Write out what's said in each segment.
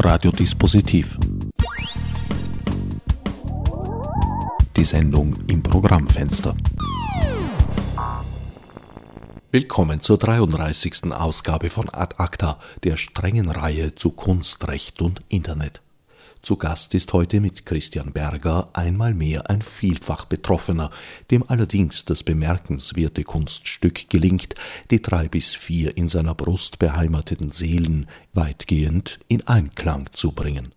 Radiodispositiv. Die Sendung im Programmfenster. Willkommen zur 33. Ausgabe von Ad Acta, der strengen Reihe zu Kunst, Recht und Internet. Zu Gast ist heute mit Christian Berger einmal mehr ein vielfach Betroffener, dem allerdings das bemerkenswerte Kunststück gelingt, die drei bis vier in seiner Brust beheimateten Seelen weitgehend in Einklang zu bringen.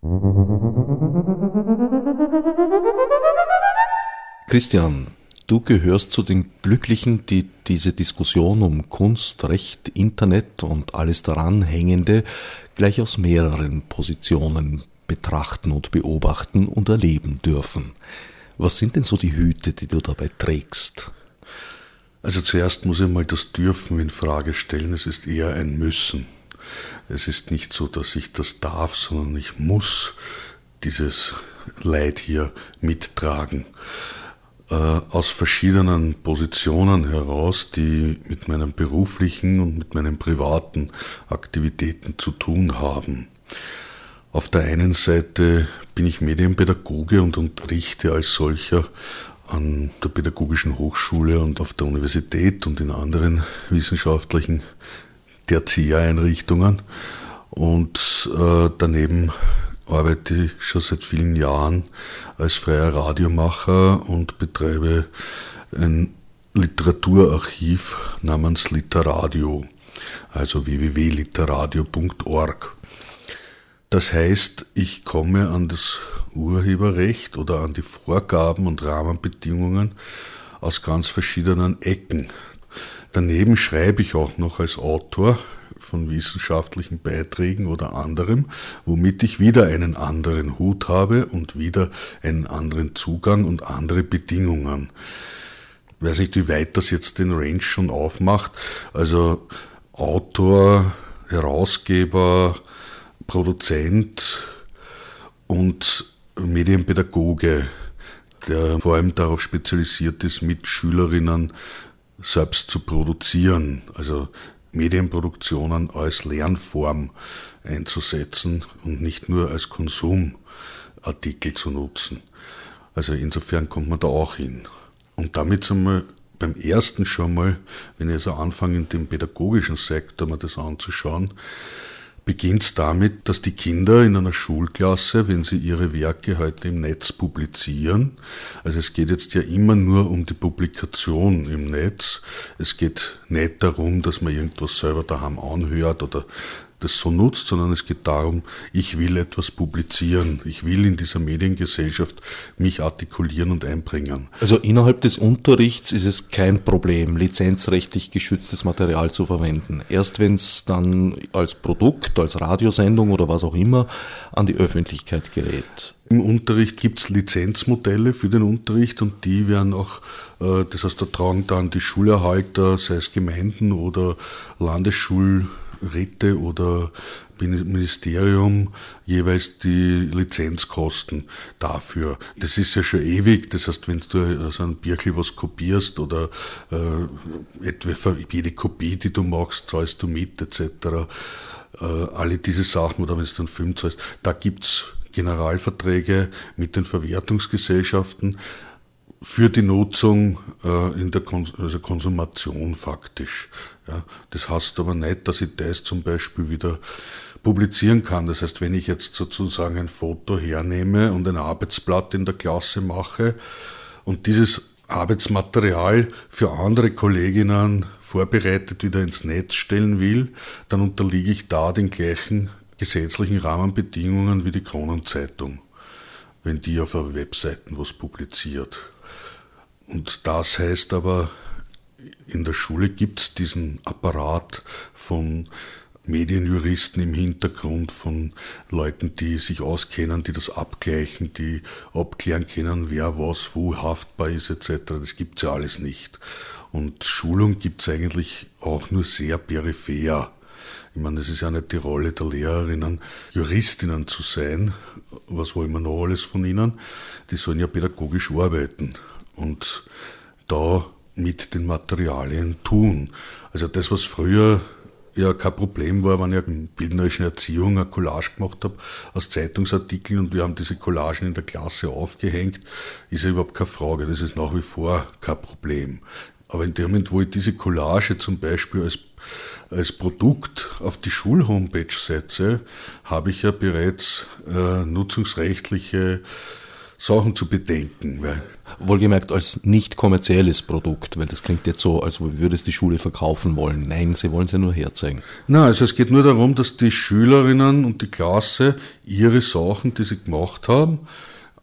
Christian, du gehörst zu den Glücklichen, die diese Diskussion um Kunst, Recht, Internet und alles daran hängende gleich aus mehreren Positionen betrachten und beobachten und erleben dürfen. Was sind denn so die Hüte, die du dabei trägst? Also zuerst muss ich mal das Dürfen in Frage stellen. Es ist eher ein Müssen. Es ist nicht so, dass ich das darf, sondern ich muss dieses Leid hier mittragen. Äh, aus verschiedenen Positionen heraus, die mit meinen beruflichen und mit meinen privaten Aktivitäten zu tun haben. Auf der einen Seite bin ich Medienpädagoge und unterrichte als solcher an der Pädagogischen Hochschule und auf der Universität und in anderen wissenschaftlichen Tertiäreinrichtungen. Und äh, daneben arbeite ich schon seit vielen Jahren als freier Radiomacher und betreibe ein Literaturarchiv namens Literadio, also www.literadio.org. Das heißt, ich komme an das Urheberrecht oder an die Vorgaben und Rahmenbedingungen aus ganz verschiedenen Ecken. Daneben schreibe ich auch noch als Autor von wissenschaftlichen Beiträgen oder anderem, womit ich wieder einen anderen Hut habe und wieder einen anderen Zugang und andere Bedingungen. Ich weiß nicht, wie weit das jetzt den Range schon aufmacht. Also Autor, Herausgeber, Produzent und Medienpädagoge, der vor allem darauf spezialisiert ist, mit Schülerinnen selbst zu produzieren, also Medienproduktionen als Lernform einzusetzen und nicht nur als Konsumartikel zu nutzen. Also insofern kommt man da auch hin. Und damit sind wir beim ersten schon mal, wenn ich also anfange, in dem pädagogischen Sektor mir das anzuschauen, beginnt es damit, dass die Kinder in einer Schulklasse, wenn sie ihre Werke heute im Netz publizieren, also es geht jetzt ja immer nur um die Publikation im Netz, es geht nicht darum, dass man irgendwas selber daheim anhört oder das so nutzt, sondern es geht darum, ich will etwas publizieren. Ich will in dieser Mediengesellschaft mich artikulieren und einbringen. Also innerhalb des Unterrichts ist es kein Problem, lizenzrechtlich geschütztes Material zu verwenden. Erst wenn es dann als Produkt, als Radiosendung oder was auch immer an die Öffentlichkeit gerät. Im Unterricht gibt es Lizenzmodelle für den Unterricht und die werden auch, äh, das heißt, da tragen dann die Schulerhalter, sei es Gemeinden oder Landesschul Räte oder Ministerium jeweils die Lizenzkosten dafür. Das ist ja schon ewig, das heißt, wenn du aus einem Birkel was kopierst oder äh, etwa für jede Kopie, die du machst, zahlst du mit etc. Äh, alle diese Sachen oder wenn du einen Film zahlst, da gibt's Generalverträge mit den Verwertungsgesellschaften für die Nutzung äh, in der Kon also Konsumation faktisch. Ja, das heißt aber nicht, dass ich das zum Beispiel wieder publizieren kann. Das heißt, wenn ich jetzt sozusagen ein Foto hernehme und ein Arbeitsblatt in der Klasse mache und dieses Arbeitsmaterial für andere Kolleginnen vorbereitet wieder ins Netz stellen will, dann unterliege ich da den gleichen gesetzlichen Rahmenbedingungen wie die Kronenzeitung, wenn die auf Webseiten was publiziert. Und das heißt aber, in der Schule gibt es diesen Apparat von Medienjuristen im Hintergrund, von Leuten, die sich auskennen, die das abgleichen, die abklären können, wer was wo haftbar ist etc. Das gibt es ja alles nicht. Und Schulung gibt es eigentlich auch nur sehr peripher. Ich meine, es ist ja nicht die Rolle der Lehrerinnen, Juristinnen zu sein. Was wollen wir noch alles von ihnen? Die sollen ja pädagogisch arbeiten. Und da mit den Materialien tun. Also das, was früher ja kein Problem war, wenn ich in bildnerischen Erziehung eine Collage gemacht habe aus Zeitungsartikeln und wir haben diese Collagen in der Klasse aufgehängt, ist ja überhaupt keine Frage. Das ist nach wie vor kein Problem. Aber in dem Moment, wo ich diese Collage zum Beispiel als, als Produkt auf die Schulhomepage setze, habe ich ja bereits äh, nutzungsrechtliche Sachen zu bedenken. Weil Wohlgemerkt als nicht kommerzielles Produkt, weil das klingt jetzt so, als würde es die Schule verkaufen wollen. Nein, sie wollen es ja nur herzeigen. Nein, also es geht nur darum, dass die Schülerinnen und die Klasse ihre Sachen, die sie gemacht haben,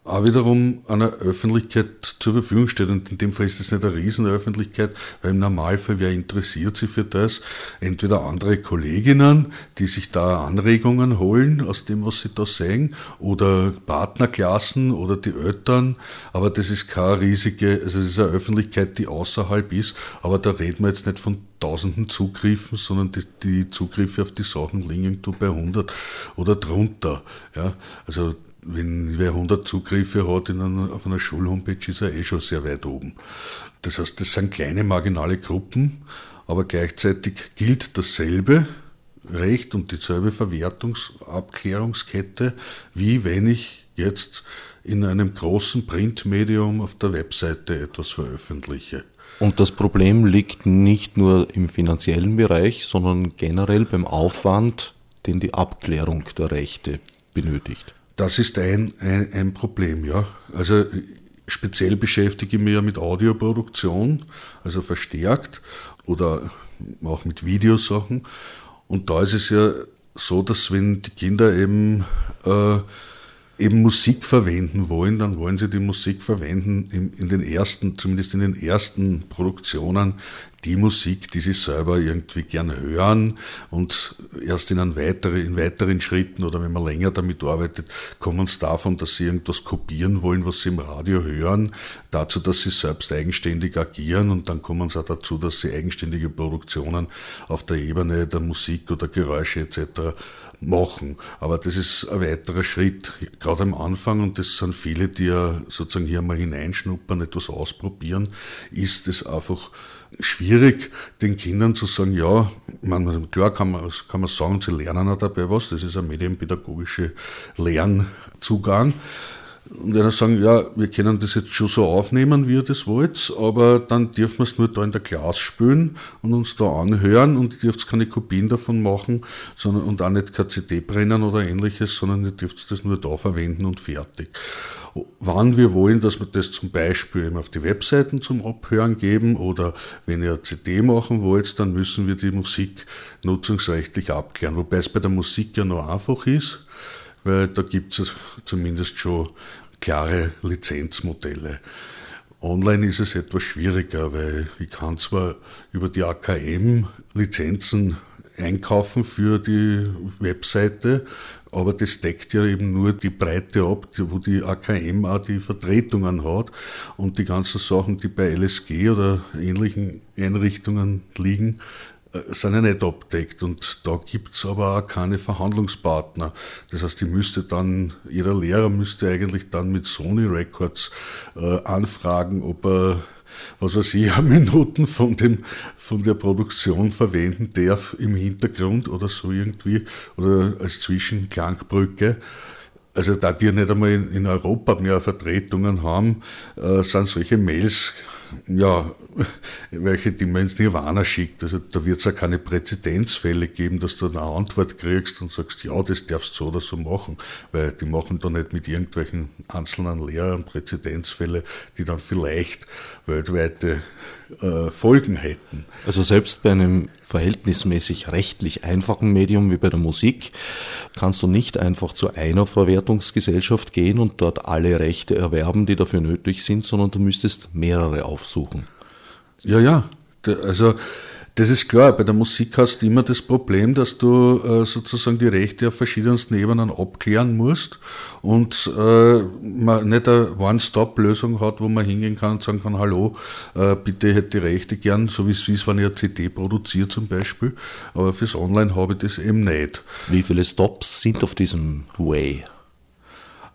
auch wiederum einer Öffentlichkeit zur Verfügung steht. Und in dem Fall ist es nicht eine Riesenöffentlichkeit, weil im Normalfall, wer interessiert sich für das? Entweder andere Kolleginnen, die sich da Anregungen holen aus dem, was sie da sehen, oder Partnerklassen oder die Eltern. Aber das ist keine riesige, also es ist eine Öffentlichkeit, die außerhalb ist. Aber da reden wir jetzt nicht von tausenden Zugriffen, sondern die, die Zugriffe auf die Sachen liegen irgendwo bei 100 oder drunter. Ja, also wenn wer 100 Zugriffe hat in einer, auf einer Schulhomepage, ist er eh schon sehr weit oben. Das heißt, das sind kleine marginale Gruppen, aber gleichzeitig gilt dasselbe Recht und dieselbe Verwertungsabklärungskette, wie wenn ich jetzt in einem großen Printmedium auf der Webseite etwas veröffentliche. Und das Problem liegt nicht nur im finanziellen Bereich, sondern generell beim Aufwand, den die Abklärung der Rechte benötigt. Das ist ein, ein, ein Problem, ja. Also speziell beschäftige ich mich ja mit Audioproduktion, also verstärkt oder auch mit Videosachen. Und da ist es ja so, dass wenn die Kinder eben, äh, eben Musik verwenden wollen, dann wollen sie die Musik verwenden in, in den ersten, zumindest in den ersten Produktionen, die Musik, die sie selber irgendwie gern hören und erst in, weitere, in weiteren Schritten oder wenn man länger damit arbeitet, kommen es davon, dass sie irgendwas kopieren wollen, was sie im Radio hören, dazu, dass sie selbst eigenständig agieren und dann kommen sie auch dazu, dass sie eigenständige Produktionen auf der Ebene der Musik oder Geräusche etc. machen. Aber das ist ein weiterer Schritt, gerade am Anfang und das sind viele, die ja sozusagen hier mal hineinschnuppern, etwas ausprobieren, ist es einfach schwierig, den Kindern zu sagen, ja, man, klar kann man, kann man sagen, sie lernen auch dabei was, das ist ein medienpädagogischer Lernzugang. Und dann sagen, ja, wir können das jetzt schon so aufnehmen, wie ihr das wollt, aber dann dürfen wir es nur da in der Klasse spielen und uns da anhören und ihr dürft keine Kopien davon machen sondern, und auch nicht keine CD brennen oder ähnliches, sondern ihr dürft das nur da verwenden und fertig wann wir wollen, dass wir das zum Beispiel auf die Webseiten zum Abhören geben oder wenn ihr eine CD machen wollt, dann müssen wir die Musik nutzungsrechtlich abklären. Wobei es bei der Musik ja noch einfach ist, weil da gibt es zumindest schon klare Lizenzmodelle. Online ist es etwas schwieriger, weil ich kann zwar über die AKM Lizenzen einkaufen für die Webseite, aber das deckt ja eben nur die Breite ab, wo die AKM auch die Vertretungen hat und die ganzen Sachen, die bei LSG oder ähnlichen Einrichtungen liegen, sind ja nicht abdeckt und da gibt's aber auch keine Verhandlungspartner. Das heißt, die müsste dann, jeder Lehrer müsste eigentlich dann mit Sony Records äh, anfragen, ob er was weiß ich, Minuten von, dem, von der Produktion verwenden darf im Hintergrund oder so irgendwie oder als Zwischenklangbrücke. Also da die nicht einmal in Europa mehr Vertretungen haben, äh, sind solche Mails ja, welche, man ins Nirvana schickt. Also da wird es ja keine Präzedenzfälle geben, dass du eine Antwort kriegst und sagst, ja, das darfst du so oder so machen, weil die machen da nicht mit irgendwelchen einzelnen Lehrern Präzedenzfälle, die dann vielleicht weltweite äh, Folgen hätten. Also selbst bei einem verhältnismäßig rechtlich einfachen Medium wie bei der Musik kannst du nicht einfach zu einer Verwertungsgesellschaft gehen und dort alle Rechte erwerben, die dafür nötig sind, sondern du müsstest mehrere aufsuchen. Ja, ja. Also das ist klar, bei der Musik hast du immer das Problem, dass du äh, sozusagen die Rechte auf verschiedensten Ebenen abklären musst und äh, man nicht eine One-Stop-Lösung hat, wo man hingehen kann und sagen kann, hallo, äh, bitte hätte die Rechte gern, so wie es ist, wenn ich eine CD produziere zum Beispiel, aber fürs Online habe ich das eben nicht. Wie viele Stops sind auf diesem Way?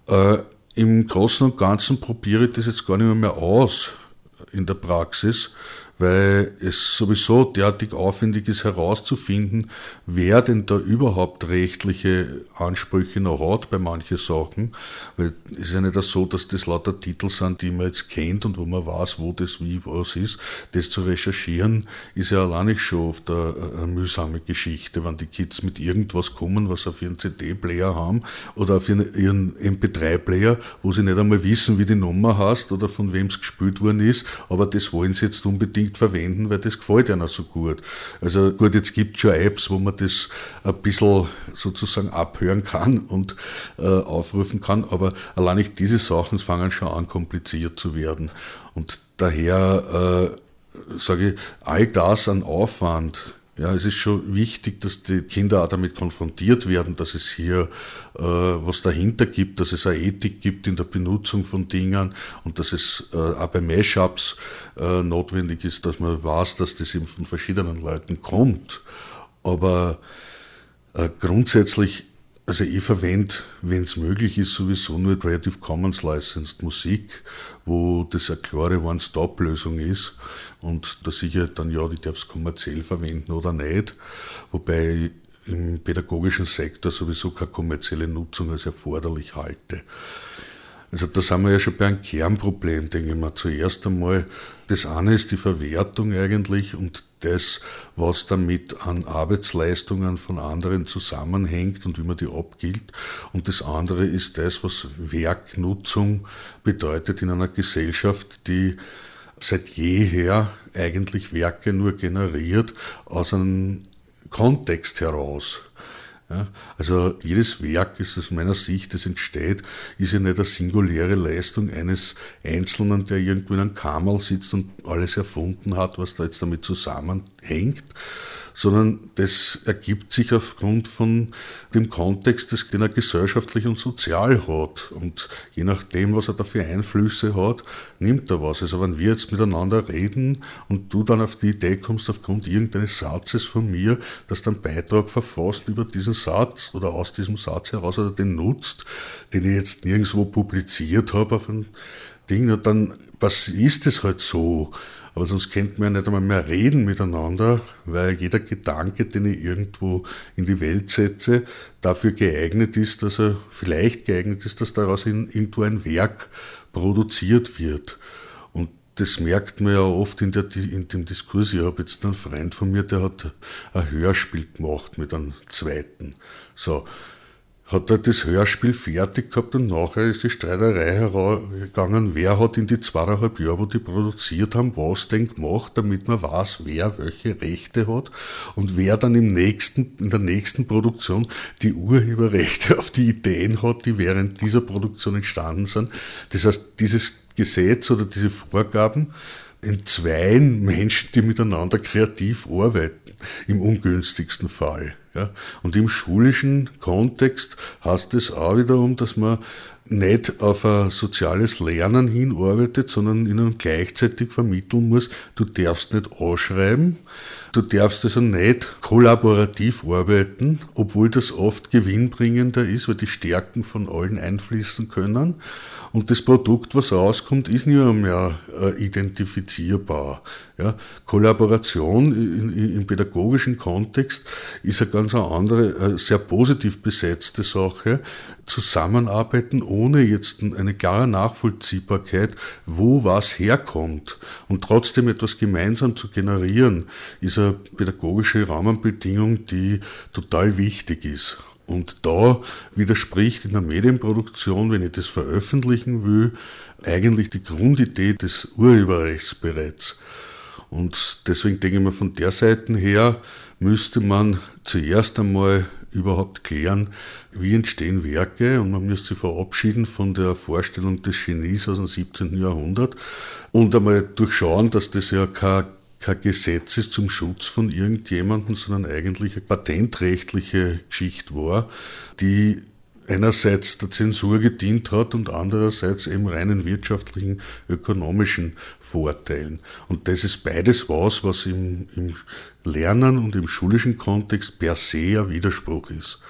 Äh, Im Großen und Ganzen probiere ich das jetzt gar nicht mehr, mehr aus in der Praxis, weil es sowieso derartig aufwendig ist herauszufinden, wer denn da überhaupt rechtliche Ansprüche noch hat bei manchen Sachen. Weil es ist ja nicht so, dass das lauter Titel sind, die man jetzt kennt und wo man weiß, wo das wie was ist. Das zu recherchieren ist ja allein schon oft eine, eine mühsame Geschichte, wenn die Kids mit irgendwas kommen, was auf ihren CD-Player haben oder auf ihren, ihren MP3-Player, wo sie nicht einmal wissen, wie die Nummer heißt oder von wem es gespielt worden ist, aber das wollen sie jetzt unbedingt verwenden, weil das gefällt ihnen so gut. Also gut, jetzt gibt es schon Apps, wo man das ein bisschen sozusagen abhören kann und äh, aufrufen kann, aber allein nicht diese Sachen fangen schon an, kompliziert zu werden. Und daher äh, sage ich, all das an Aufwand, ja, es ist schon wichtig, dass die Kinder auch damit konfrontiert werden, dass es hier äh, was dahinter gibt, dass es eine Ethik gibt in der Benutzung von Dingen und dass es äh, auch bei Mashups äh, notwendig ist, dass man weiß, dass das eben von verschiedenen Leuten kommt. Aber äh, grundsätzlich also ich verwende, wenn es möglich ist, sowieso nur Creative Commons Licensed Musik, wo das eine klare One-Stop-Lösung ist und da sicher dann ja, ich darf es kommerziell verwenden oder nicht, wobei im pädagogischen Sektor sowieso keine kommerzielle Nutzung als erforderlich halte. Also da sind wir ja schon bei einem Kernproblem, denke ich mal. Zuerst einmal, das eine ist die Verwertung eigentlich und das, was damit an Arbeitsleistungen von anderen zusammenhängt und wie man die abgilt. Und das andere ist das, was Werknutzung bedeutet in einer Gesellschaft, die seit jeher eigentlich Werke nur generiert aus einem Kontext heraus. Ja, also jedes Werk ist aus meiner Sicht, das entsteht, ist ja nicht eine singuläre Leistung eines Einzelnen, der irgendwo in einem Kammerl sitzt und alles erfunden hat, was da jetzt damit zusammenhängt, sondern das ergibt sich aufgrund von dem Kontext, den er gesellschaftlich und sozial hat. Und je nachdem, was er da für Einflüsse hat, nimmt er was. Also wenn wir jetzt miteinander reden und du dann auf die Idee kommst, aufgrund irgendeines Satzes von mir, dass einen Beitrag verfasst über diesen Satz oder aus diesem Satz heraus oder den nutzt, den ich jetzt nirgendwo publiziert habe auf ein Ding, dann ist es halt so. Aber sonst könnten wir ja nicht einmal mehr reden miteinander, weil jeder Gedanke, den ich irgendwo in die Welt setze, dafür geeignet ist, dass er vielleicht geeignet ist, dass daraus irgendwo ein Werk produziert wird. Und das merkt man ja oft in, der, in dem Diskurs. Ich habe jetzt einen Freund von mir, der hat ein Hörspiel gemacht mit einem zweiten. So, hat er das Hörspiel fertig gehabt und nachher ist die Streiterei hergegangen, wer hat in die zweieinhalb Jahre, wo die produziert haben, was denn gemacht, damit man weiß, wer welche Rechte hat und wer dann im nächsten, in der nächsten Produktion die Urheberrechte auf die Ideen hat, die während dieser Produktion entstanden sind. Das heißt, dieses Gesetz oder diese Vorgaben in zwei Menschen, die miteinander kreativ arbeiten, im ungünstigsten Fall. Ja. Und im schulischen Kontext heißt es auch wiederum, dass man nicht auf ein soziales Lernen hinarbeitet, sondern ihnen gleichzeitig vermitteln muss, du darfst nicht ausschreiben, du darfst also nicht kollaborativ arbeiten, obwohl das oft gewinnbringender ist, weil die Stärken von allen einfließen können. Und das Produkt, was rauskommt, ist nicht mehr äh, identifizierbar. Ja, Kollaboration im pädagogischen Kontext ist eine ganz andere, sehr positiv besetzte Sache. Zusammenarbeiten ohne jetzt eine klare Nachvollziehbarkeit, wo was herkommt und trotzdem etwas gemeinsam zu generieren, ist eine pädagogische Rahmenbedingung, die total wichtig ist. Und da widerspricht in der Medienproduktion, wenn ich das veröffentlichen will, eigentlich die Grundidee des Urheberrechts bereits. Und deswegen denke ich mir, von der Seite her müsste man zuerst einmal überhaupt klären, wie entstehen Werke und man müsste sich verabschieden von der Vorstellung des Genies aus dem 17. Jahrhundert und einmal durchschauen, dass das ja kein, kein Gesetz ist zum Schutz von irgendjemandem, sondern eigentlich eine patentrechtliche Geschichte war, die einerseits der Zensur gedient hat und andererseits eben reinen wirtschaftlichen, ökonomischen Vorteilen. Und das ist beides was, was im, im Lernen und im schulischen Kontext per se ein Widerspruch ist.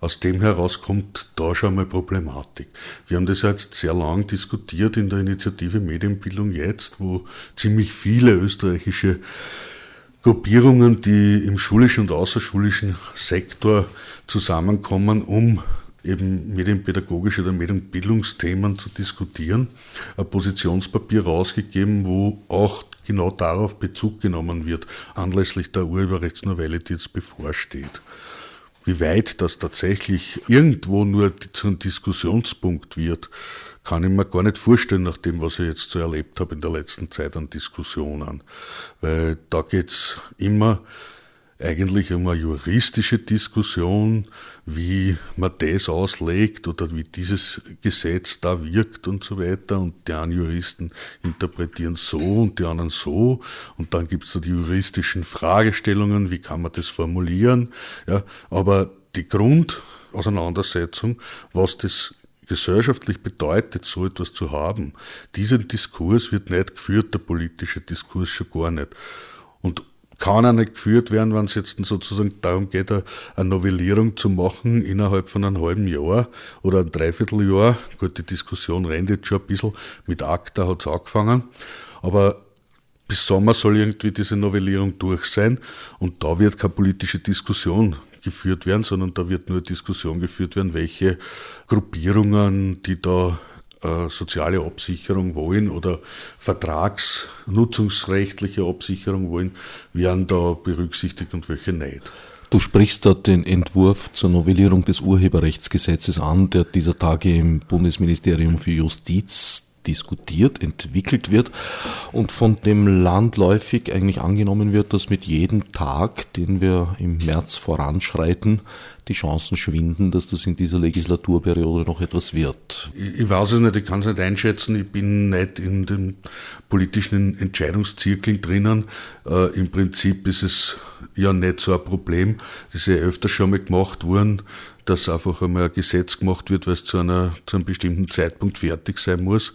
Aus dem heraus kommt da schon mal Problematik. Wir haben das jetzt sehr lang diskutiert in der Initiative Medienbildung jetzt, wo ziemlich viele österreichische Gruppierungen, die im schulischen und außerschulischen Sektor zusammenkommen, um eben medienpädagogische oder Medienbildungsthemen zu diskutieren, ein Positionspapier rausgegeben, wo auch genau darauf Bezug genommen wird, anlässlich der Urheberrechtsnovelle, die jetzt bevorsteht. Wie weit das tatsächlich irgendwo nur zu einem Diskussionspunkt wird, kann ich mir gar nicht vorstellen, nach dem, was ich jetzt so erlebt habe in der letzten Zeit an Diskussionen. Weil da geht's immer eigentlich um eine juristische Diskussion, wie man das auslegt oder wie dieses Gesetz da wirkt und so weiter. Und die einen Juristen interpretieren so und die anderen so. Und dann gibt es da die juristischen Fragestellungen, wie kann man das formulieren. Ja, aber die Grundauseinandersetzung, was das gesellschaftlich bedeutet, so etwas zu haben, diesen Diskurs wird nicht geführt, der politische Diskurs schon gar nicht. Kann auch nicht geführt werden, wenn es jetzt sozusagen darum geht, eine Novellierung zu machen innerhalb von einem halben Jahr oder ein Dreivierteljahr. Gut, die Diskussion rennt jetzt schon ein bisschen. Mit ACTA hat es angefangen. Aber bis Sommer soll irgendwie diese Novellierung durch sein und da wird keine politische Diskussion geführt werden, sondern da wird nur Diskussion geführt werden, welche Gruppierungen, die da äh, soziale Absicherung wollen oder vertragsnutzungsrechtliche Absicherung wollen, werden da berücksichtigt und welche nicht. Du sprichst da den Entwurf zur Novellierung des Urheberrechtsgesetzes an, der dieser Tage im Bundesministerium für Justiz diskutiert, entwickelt wird und von dem landläufig eigentlich angenommen wird, dass mit jedem Tag, den wir im März voranschreiten, die Chancen schwinden, dass das in dieser Legislaturperiode noch etwas wird. Ich weiß es nicht, ich kann es nicht einschätzen. Ich bin nicht in den politischen Entscheidungszirkeln drinnen. Äh, Im Prinzip ist es ja nicht so ein Problem. Das ist ja öfter schon mal gemacht worden dass einfach einmal ein Gesetz gemacht wird, weil es zu, einer, zu einem bestimmten Zeitpunkt fertig sein muss.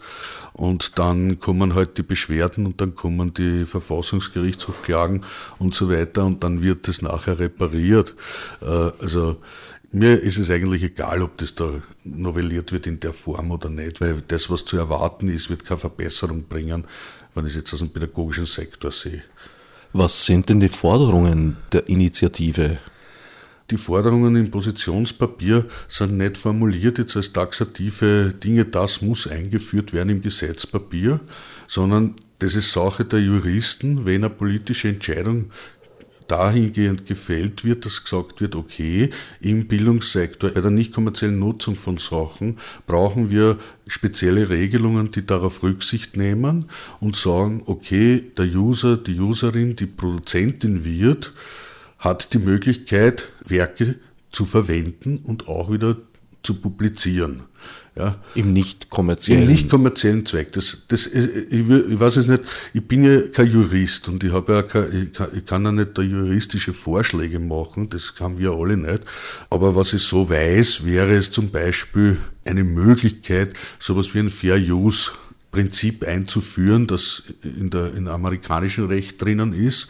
Und dann kommen halt die Beschwerden und dann kommen die Verfassungsgerichtshofklagen und so weiter und dann wird das nachher repariert. Äh, also mir ist es eigentlich egal, ob das da novelliert wird in der Form oder nicht, weil das, was zu erwarten ist, wird keine Verbesserung bringen, wenn ich es jetzt aus dem pädagogischen Sektor sehe. Was sind denn die Forderungen der Initiative? Die Forderungen im Positionspapier sind nicht formuliert jetzt als taxative Dinge, das muss eingeführt werden im Gesetzpapier, sondern das ist Sache der Juristen, wenn eine politische Entscheidung dahingehend gefällt wird, dass gesagt wird, okay, im Bildungssektor, bei der nicht kommerziellen Nutzung von Sachen brauchen wir spezielle Regelungen, die darauf Rücksicht nehmen und sagen, okay, der User, die Userin, die Produzentin wird hat die Möglichkeit, Werke zu verwenden und auch wieder zu publizieren. Ja. Im nicht kommerziellen. Im nicht kommerziellen Zweck. Das, das, ich, ich weiß es nicht, ich bin ja kein Jurist und ich, habe ja kein, ich, kann, ich kann ja nicht da juristische Vorschläge machen, das haben wir alle nicht. Aber was ich so weiß, wäre es zum Beispiel eine Möglichkeit, sowas wie ein Fair Use Prinzip einzuführen, das in der in amerikanischen Recht drinnen ist,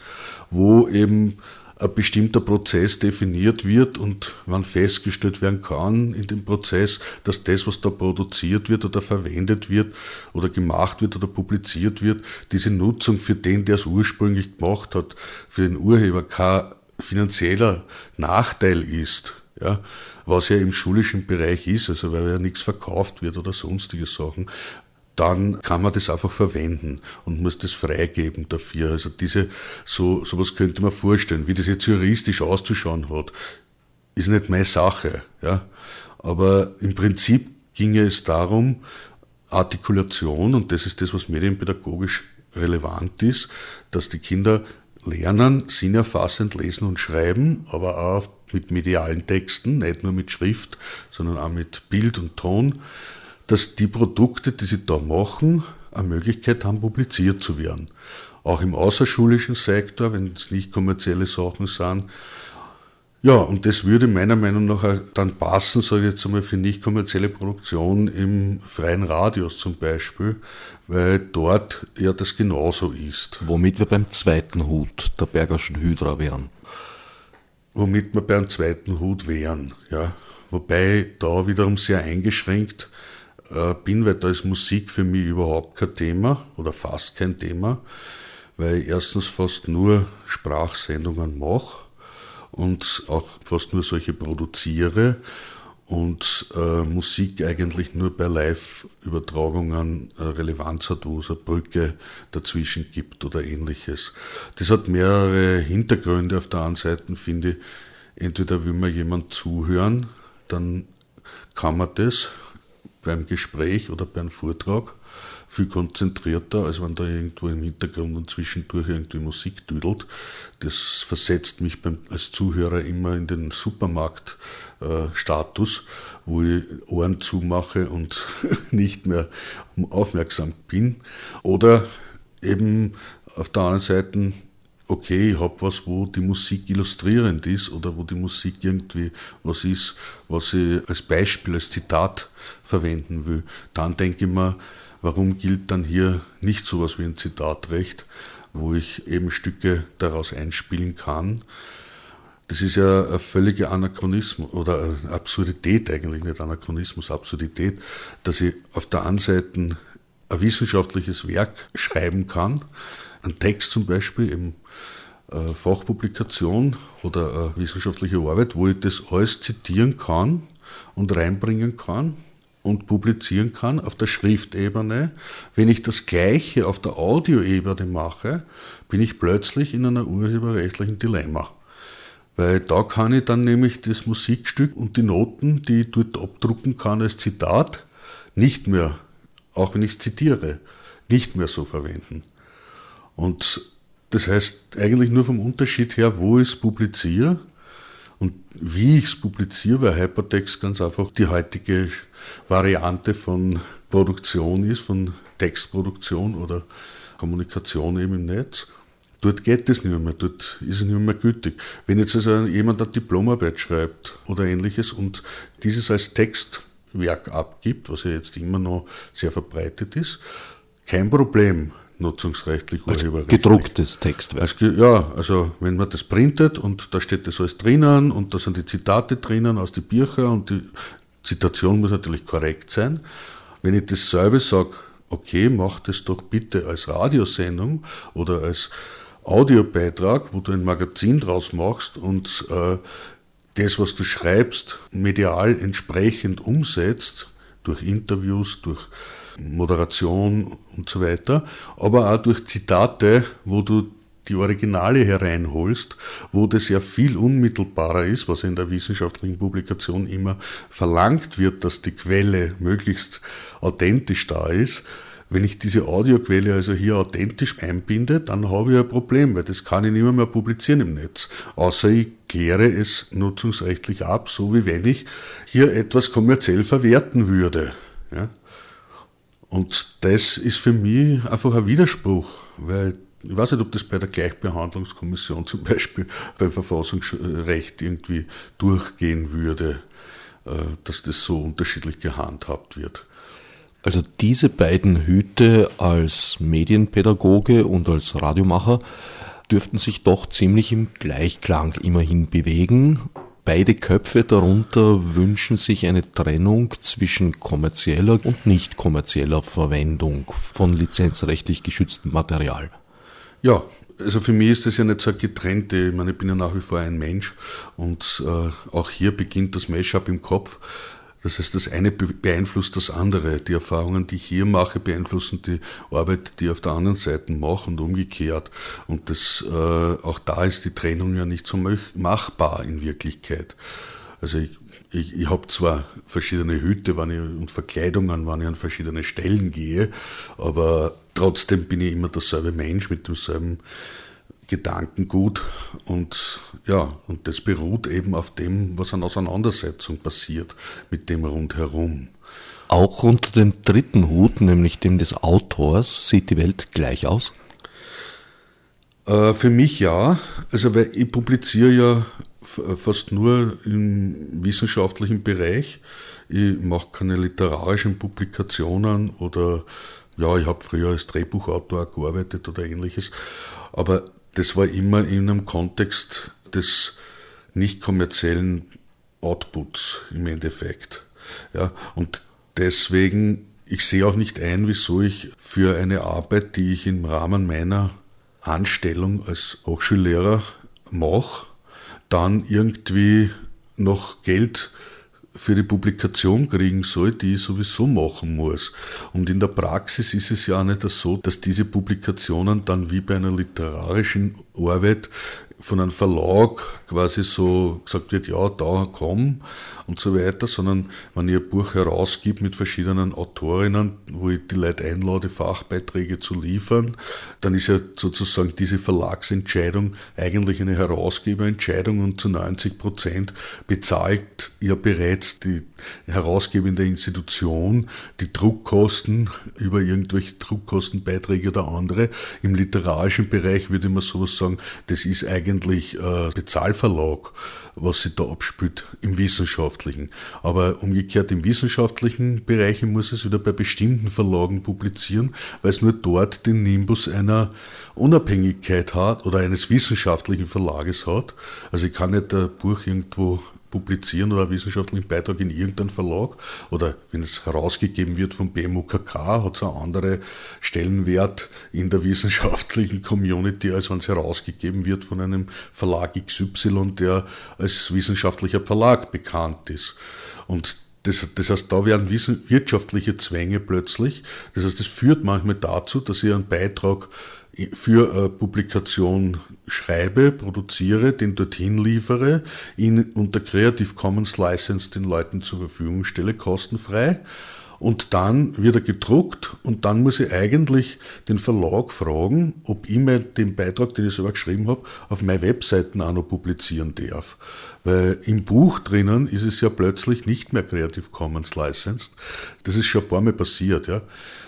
wo eben ein bestimmter Prozess definiert wird und wann festgestellt werden kann in dem Prozess, dass das, was da produziert wird oder verwendet wird oder gemacht wird oder publiziert wird, diese Nutzung für den, der es ursprünglich gemacht hat, für den Urheber kein finanzieller Nachteil ist. Ja, was ja im schulischen Bereich ist, also weil ja nichts verkauft wird oder sonstige Sachen, dann kann man das einfach verwenden und muss das freigeben dafür. Also diese, so, sowas könnte man vorstellen. Wie das jetzt juristisch auszuschauen hat, ist nicht meine Sache, ja. Aber im Prinzip ginge es darum, Artikulation, und das ist das, was medienpädagogisch relevant ist, dass die Kinder lernen, sinnerfassend lesen und schreiben, aber auch mit medialen Texten, nicht nur mit Schrift, sondern auch mit Bild und Ton, dass die Produkte, die sie da machen, eine Möglichkeit haben, publiziert zu werden. Auch im außerschulischen Sektor, wenn es nicht kommerzielle Sachen sind. Ja, und das würde meiner Meinung nach dann passen, sage ich jetzt einmal, für nicht kommerzielle Produktion im freien Radios zum Beispiel, weil dort ja das genauso ist. Womit wir beim zweiten Hut der Bergerschen Hydra wären womit wir beim zweiten Hut wären. Ja. Wobei da wiederum sehr eingeschränkt bin, weil da ist Musik für mich überhaupt kein Thema oder fast kein Thema, weil ich erstens fast nur Sprachsendungen mache und auch fast nur solche produziere und äh, Musik eigentlich nur bei Live-Übertragungen äh, Relevanz hat, wo es eine Brücke dazwischen gibt oder ähnliches. Das hat mehrere Hintergründe. Auf der einen Seite finde ich, entweder will man jemand zuhören, dann kann man das beim Gespräch oder beim Vortrag viel konzentrierter, als wenn da irgendwo im Hintergrund und zwischendurch irgendwie Musik düdelt. Das versetzt mich beim, als Zuhörer immer in den Supermarkt-Status, äh, wo ich Ohren zumache und nicht mehr aufmerksam bin. Oder eben auf der anderen Seite okay, ich habe was, wo die Musik illustrierend ist oder wo die Musik irgendwie was ist, was ich als Beispiel, als Zitat verwenden will, dann denke ich mir, Warum gilt dann hier nicht sowas wie ein Zitatrecht, wo ich eben Stücke daraus einspielen kann? Das ist ja ein völliger Anachronismus oder Absurdität eigentlich, nicht Anachronismus, Absurdität, dass ich auf der einen Seite ein wissenschaftliches Werk schreiben kann, ein Text zum Beispiel, eben Fachpublikation oder wissenschaftliche Arbeit, wo ich das alles zitieren kann und reinbringen kann und publizieren kann auf der Schriftebene. Wenn ich das Gleiche auf der Audioebene mache, bin ich plötzlich in einer urheberrechtlichen Dilemma. Weil da kann ich dann nämlich das Musikstück und die Noten, die ich dort abdrucken kann als Zitat, nicht mehr, auch wenn ich es zitiere, nicht mehr so verwenden. Und das heißt eigentlich nur vom Unterschied her, wo ich es publiziere und wie ich es publiziere, weil Hypertext ganz einfach die heutige Variante von Produktion ist, von Textproduktion oder Kommunikation eben im Netz. Dort geht es nicht mehr, dort ist es nicht mehr gültig. Wenn jetzt also jemand eine Diplomarbeit schreibt oder ähnliches und dieses als Textwerk abgibt, was ja jetzt immer noch sehr verbreitet ist, kein Problem nutzungsrechtlich als gedrucktes Textwerk. Als, ja, also wenn man das printet und da steht das alles drinnen und da sind die Zitate drinnen aus den Büchern und die Zitation muss natürlich korrekt sein. Wenn ich dasselbe sage, okay, mach das doch bitte als Radiosendung oder als Audiobeitrag, wo du ein Magazin draus machst und äh, das, was du schreibst, medial entsprechend umsetzt, durch Interviews, durch Moderation und so weiter, aber auch durch Zitate, wo du die Originale hereinholst, wo das ja viel unmittelbarer ist, was in der wissenschaftlichen Publikation immer verlangt wird, dass die Quelle möglichst authentisch da ist. Wenn ich diese Audioquelle also hier authentisch einbinde, dann habe ich ein Problem, weil das kann ich nicht mehr, publizieren im Netz. Außer ich kläre es nutzungsrechtlich ab, so wie wenn ich hier etwas kommerziell verwerten würde. Ja? Und das ist für mich einfach ein Widerspruch, weil ich weiß nicht, ob das bei der Gleichbehandlungskommission zum Beispiel beim Verfassungsrecht irgendwie durchgehen würde, äh, dass das so unterschiedlich gehandhabt wird. Also diese beiden Hüte als Medienpädagoge und als Radiomacher dürften sich doch ziemlich im Gleichklang immerhin bewegen Beide Köpfe darunter wünschen sich eine Trennung zwischen kommerzieller und nicht kommerzieller Verwendung von lizenzrechtlich geschütztem Material. Ja, also für mich ist das ja nicht so getrennt. Ich meine, ich bin ja nach wie vor ein Mensch und äh, auch hier beginnt das Mashup im Kopf. Das heißt, das eine beeinflusst das andere. Die Erfahrungen, die ich hier mache, beeinflussen die Arbeit, die ich auf der anderen Seite mache und umgekehrt. Und das, äh, auch da ist die Trennung ja nicht so machbar in Wirklichkeit. Also ich, ich, ich habe zwar verschiedene Hüte wenn ich, und Verkleidungen, wann ich an verschiedene Stellen gehe, aber trotzdem bin ich immer derselbe Mensch mit demselben Gedankengut und ja, und das beruht eben auf dem, was an Auseinandersetzung passiert mit dem rundherum. Auch unter dem dritten Hut, nämlich dem des Autors, sieht die Welt gleich aus? Äh, für mich ja. Also weil ich publiziere ja fast nur im wissenschaftlichen Bereich. Ich mache keine literarischen Publikationen oder ja, ich habe früher als Drehbuchautor gearbeitet oder ähnliches. Aber das war immer in einem Kontext des nicht kommerziellen Outputs im Endeffekt. Ja, und deswegen, ich sehe auch nicht ein, wieso ich für eine Arbeit, die ich im Rahmen meiner Anstellung als Hochschullehrer mache, dann irgendwie noch Geld für die Publikation kriegen soll, die ich sowieso machen muss. Und in der Praxis ist es ja auch nicht so, dass diese Publikationen dann wie bei einer literarischen Arbeit von einem Verlag quasi so gesagt wird, ja, da komm und so weiter, sondern wenn ich ein Buch herausgebe mit verschiedenen Autorinnen, wo ich die Leute einlade, Fachbeiträge zu liefern, dann ist ja sozusagen diese Verlagsentscheidung eigentlich eine Herausgeberentscheidung und zu 90 Prozent bezahlt ja bereits die herausgebende Institution die Druckkosten über irgendwelche Druckkostenbeiträge oder andere. Im literarischen Bereich würde man sowas sagen, das ist eigentlich äh, Bezahlverlag was sich da abspielt im Wissenschaftlichen. Aber umgekehrt im wissenschaftlichen Bereich muss es wieder bei bestimmten Verlagen publizieren, weil es nur dort den Nimbus einer Unabhängigkeit hat oder eines wissenschaftlichen Verlages hat. Also ich kann nicht ein Buch irgendwo publizieren oder einen wissenschaftlichen Beitrag in irgendeinem Verlag oder wenn es herausgegeben wird vom BMUKK, hat es einen anderen Stellenwert in der wissenschaftlichen Community, als wenn es herausgegeben wird von einem Verlag XY, der als wissenschaftlicher Verlag bekannt ist. Und das, das, heißt, da werden wirtschaftliche Zwänge plötzlich. Das heißt, das führt manchmal dazu, dass ich einen Beitrag für eine Publikation schreibe, produziere, den dorthin liefere, ihn unter Creative Commons License den Leuten zur Verfügung stelle, kostenfrei. Und dann wird er gedruckt und dann muss ich eigentlich den Verlag fragen, ob ich mir den Beitrag, den ich selber geschrieben habe, auf meine Webseiten auch noch publizieren darf. Weil im Buch drinnen ist es ja plötzlich nicht mehr Creative Commons licensed. Das ist schon ein paar Mal passiert, ja.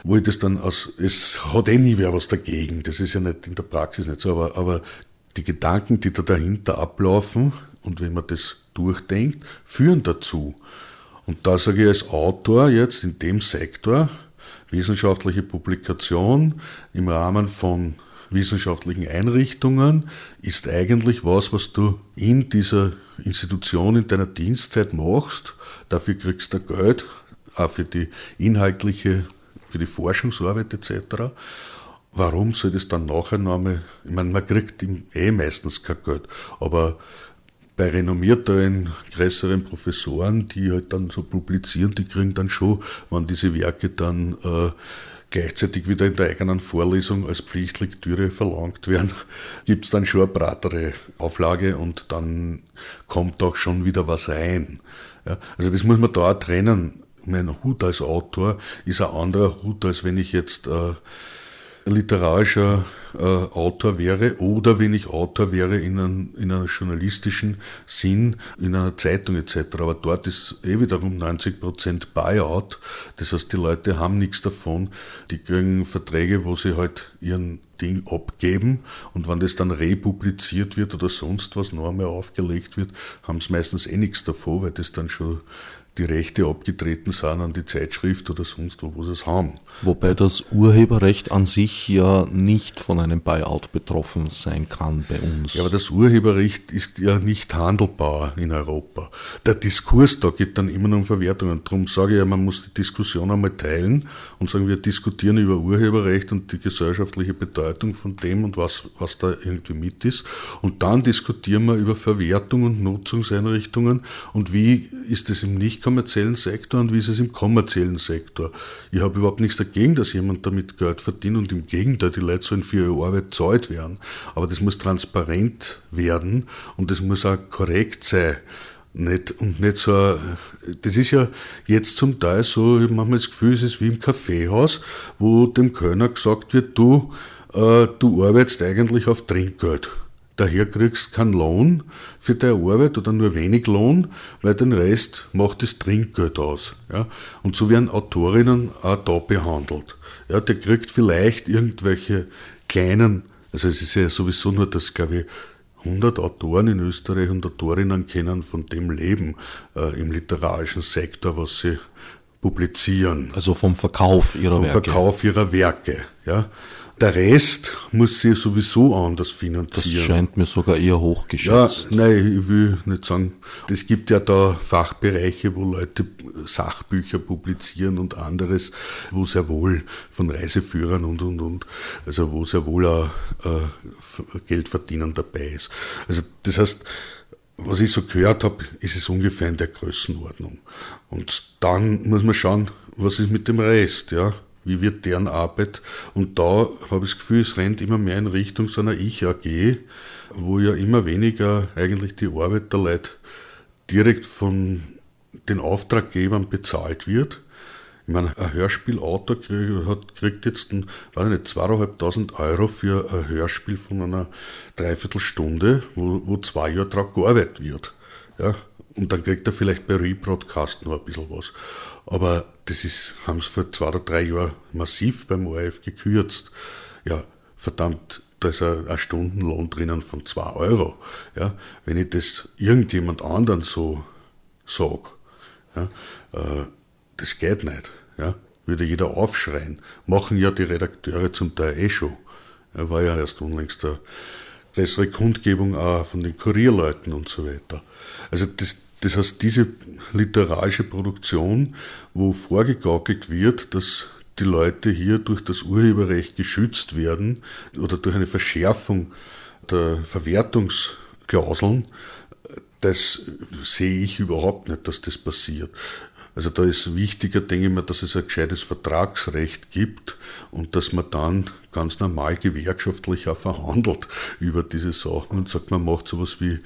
Wo ich das dann aus, es hat eh nie wer was dagegen. Das ist ja nicht in der Praxis nicht so, aber, aber die Gedanken, die da dahinter ablaufen und wenn man das durchdenkt, führen dazu. Und da sage ich als Autor jetzt in dem Sektor, wissenschaftliche Publikation im Rahmen von wissenschaftlichen Einrichtungen ist eigentlich was, was du in dieser Institution in deiner Dienstzeit machst. Dafür kriegst du Geld, auch für die inhaltliche, für die Forschungsarbeit etc. Warum soll das dann nachher nochmal, ich meine, man kriegt eh meistens kein Geld, aber bei renommierteren, größeren Professoren, die halt dann so publizieren, die kriegen dann schon, wenn diese Werke dann äh, gleichzeitig wieder in der eigenen Vorlesung als Pflichtlektüre verlangt werden, gibt es dann schon eine breitere Auflage und dann kommt auch schon wieder was rein. Ja, also das muss man da auch trennen. Mein Hut als Autor ist ein anderer Hut, als wenn ich jetzt äh, literarischer äh, Autor wäre oder wenn ich Autor wäre in einem, in einem journalistischen Sinn, in einer Zeitung etc. Aber dort ist eh wiederum 90% Buyout. Das heißt, die Leute haben nichts davon. Die kriegen Verträge, wo sie halt ihren Ding abgeben und wenn das dann republiziert wird oder sonst was noch einmal aufgelegt wird, haben sie meistens eh nichts davon, weil das dann schon die Rechte abgetreten sind an die Zeitschrift oder sonst wo, wo sie es haben. Wobei das Urheberrecht an sich ja nicht von einem Buyout betroffen sein kann bei uns. Ja, aber das Urheberrecht ist ja nicht handelbar in Europa. Der Diskurs da geht dann immer nur um Verwertungen. Darum sage ich ja, man muss die Diskussion einmal teilen und sagen, wir diskutieren über Urheberrecht und die gesellschaftliche Bedeutung von dem und was, was da irgendwie mit ist. Und dann diskutieren wir über Verwertung und Nutzungseinrichtungen und wie ist es im nicht nicht-kommerziellen Sektor und wie ist es im kommerziellen Sektor. Ich habe überhaupt nichts dagegen, dass jemand damit Geld verdient und im Gegenteil, die Leute sollen für ihre Arbeit zahlt werden. Aber das muss transparent werden und das muss auch korrekt sein. Nicht, und nicht so, das ist ja jetzt zum Teil so, ich habe manchmal das Gefühl, es ist wie im Kaffeehaus, wo dem Kölner gesagt wird, du, äh, du arbeitest eigentlich auf Trinkgeld daher kriegst keinen Lohn für deine Arbeit oder nur wenig Lohn, weil den Rest macht das Trinkgeld aus. Ja? Und so werden Autorinnen auch da behandelt. Ja, der kriegt vielleicht irgendwelche kleinen, also es ist ja sowieso nur das, glaube ich, 100 Autoren in Österreich und Autorinnen kennen von dem Leben äh, im literarischen Sektor, was sie publizieren. Also vom Verkauf ihrer vom Werke. Vom Verkauf ihrer Werke, ja. Der Rest muss sich sowieso anders finanzieren. Das scheint mir sogar eher hochgeschätzt. Ja, nein, ich will nicht sagen, es gibt ja da Fachbereiche, wo Leute Sachbücher publizieren und anderes, wo sehr wohl von Reiseführern und, und, und, also wo sehr wohl auch äh, Geld verdienen dabei ist. Also das heißt, was ich so gehört habe, ist es ungefähr in der Größenordnung. Und dann muss man schauen, was ist mit dem Rest, ja wie wird deren Arbeit? Und da habe ich das Gefühl, es rennt immer mehr in Richtung so einer Ich-AG, wo ja immer weniger eigentlich die Arbeit der Leute direkt von den Auftraggebern bezahlt wird. Ich meine, ein Hörspielautor kriegt, kriegt jetzt, ein, weiß nicht, zweieinhalbtausend Euro für ein Hörspiel von einer Dreiviertelstunde, wo, wo zwei Jahre drauf gearbeitet wird. Ja, und dann kriegt er vielleicht bei Rebroadcast noch ein bisschen was. Aber das ist, haben sie vor zwei oder drei Jahren massiv beim ORF gekürzt. Ja, verdammt, da ist ein, ein Stundenlohn drinnen von zwei Euro. Ja, wenn ich das irgendjemand anderen so sage, ja, äh, das geht nicht. Ja, würde jeder aufschreien. Machen ja die Redakteure zum Teil eh schon. Er war ja erst unlängst der bessere Kundgebung auch von den Kurierleuten und so weiter. Also das, das heißt, diese literarische Produktion, wo vorgegaukelt wird, dass die Leute hier durch das Urheberrecht geschützt werden oder durch eine Verschärfung der Verwertungsklauseln, das sehe ich überhaupt nicht, dass das passiert. Also da ist wichtiger, denke ich mir, dass es ein gescheites Vertragsrecht gibt und dass man dann ganz normal gewerkschaftlich auch verhandelt über diese Sachen und sagt, man macht sowas wie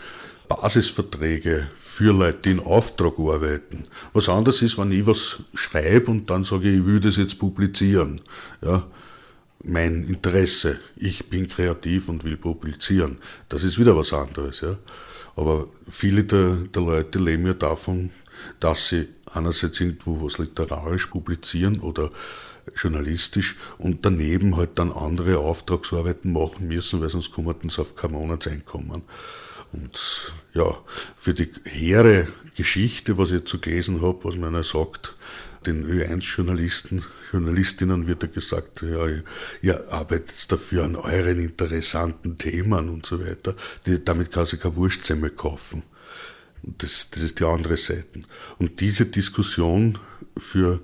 Basisverträge für Leute, die in Auftrag arbeiten. Was anderes ist, wenn ich was schreibe und dann sage, ich will das jetzt publizieren. Ja, mein Interesse. Ich bin kreativ und will publizieren. Das ist wieder was anderes. Ja. Aber viele der, der Leute leben ja davon, dass sie einerseits irgendwo was literarisch publizieren oder journalistisch und daneben halt dann andere Auftragsarbeiten machen müssen, weil sonst kommen sie auf kein Monatseinkommen. Und ja, für die hehre Geschichte, was ich jetzt so gelesen habe, was man sagt, den Ö1-Journalisten, Journalistinnen wird ja gesagt, ja, ihr arbeitet dafür an euren interessanten Themen und so weiter. Die, damit kann sich kein Wurstsemmel kaufen. Das, das ist die andere Seite. Und diese Diskussion für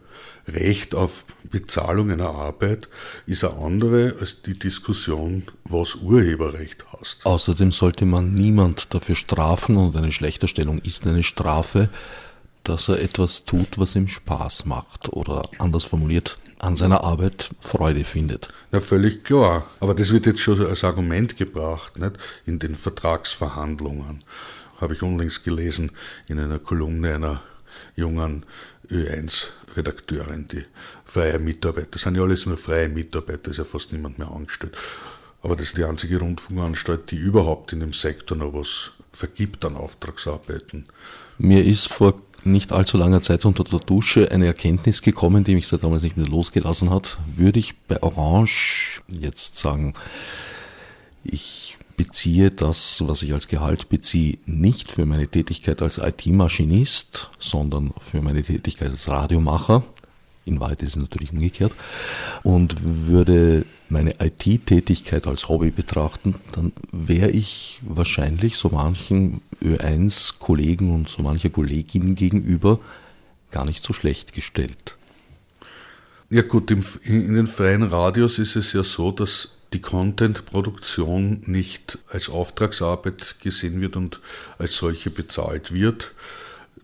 Recht auf Bezahlung einer Arbeit ist eine andere als die Diskussion, was Urheberrecht heißt. Außerdem sollte man niemand dafür strafen und eine Schlechterstellung ist eine Strafe, dass er etwas tut, was ihm Spaß macht oder anders formuliert, an seiner Arbeit Freude findet. Ja, völlig klar. Aber das wird jetzt schon als Argument gebracht, nicht? In den Vertragsverhandlungen. Habe ich unlängst gelesen in einer Kolumne einer jungen Ö1-Redakteurin, die freie Mitarbeiter. Das sind ja alles nur freie Mitarbeiter, ist ja fast niemand mehr angestellt. Aber das ist die einzige Rundfunkanstalt, die überhaupt in dem Sektor noch was vergibt an Auftragsarbeiten. Mir ist vor nicht allzu langer Zeit unter der Dusche eine Erkenntnis gekommen, die mich seit damals nicht mehr losgelassen hat. Würde ich bei Orange jetzt sagen, ich beziehe das, was ich als Gehalt beziehe, nicht für meine Tätigkeit als IT-Maschinist, sondern für meine Tätigkeit als Radiomacher. In Wahrheit ist es natürlich umgekehrt. Und würde meine IT-Tätigkeit als Hobby betrachten, dann wäre ich wahrscheinlich so manchen Ö1-Kollegen und so mancher Kollegin gegenüber gar nicht so schlecht gestellt. Ja gut, in den freien Radios ist es ja so, dass die Content-Produktion nicht als Auftragsarbeit gesehen wird und als solche bezahlt wird.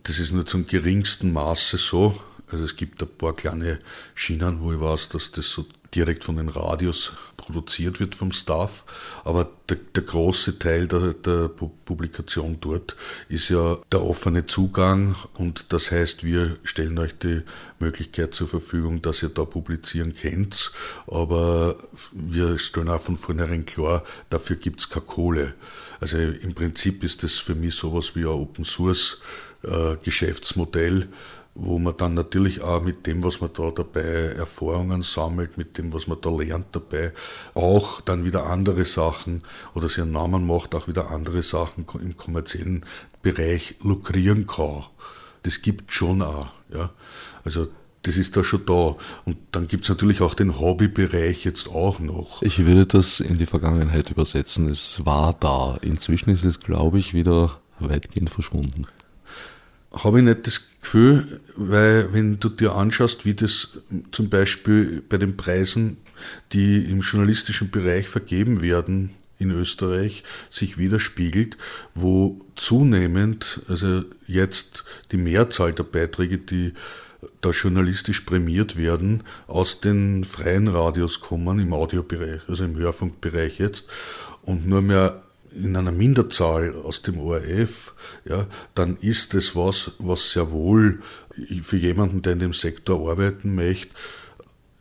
Das ist nur zum geringsten Maße so. Also es gibt ein paar kleine Schienen, wo ich weiß, dass das so direkt von den Radios produziert wird vom Staff, aber der, der große Teil der, der, Publikation dort ist ja der offene Zugang. Und das heißt, wir stellen euch die Möglichkeit zur Verfügung, dass ihr da publizieren könnt, aber wir stellen auch von vornherein klar, dafür gibt es keine Kohle. Also im Prinzip ist das für mich sowas wie ein Open Source äh, Geschäftsmodell, wo man dann natürlich auch mit dem, was man da dabei Erfahrungen sammelt, mit dem, was man da lernt dabei, auch dann wieder andere Sachen oder sich einen Namen macht, auch wieder andere Sachen im kommerziellen Bereich lukrieren kann. Das gibt schon auch. Ja. Also das ist da schon da. Und dann gibt es natürlich auch den Hobbybereich jetzt auch noch. Ich würde das in die Vergangenheit übersetzen. Es war da. Inzwischen ist es, glaube ich, wieder weitgehend verschwunden. Habe ich nicht das Gefühl, weil wenn du dir anschaust, wie das zum Beispiel bei den Preisen, die im journalistischen Bereich vergeben werden, in Österreich sich widerspiegelt, wo zunehmend, also jetzt die Mehrzahl der Beiträge, die da journalistisch prämiert werden, aus den freien Radios kommen, im Audiobereich, also im Hörfunkbereich jetzt, und nur mehr in einer Minderzahl aus dem ORF, ja, dann ist es was, was sehr wohl für jemanden, der in dem Sektor arbeiten möchte,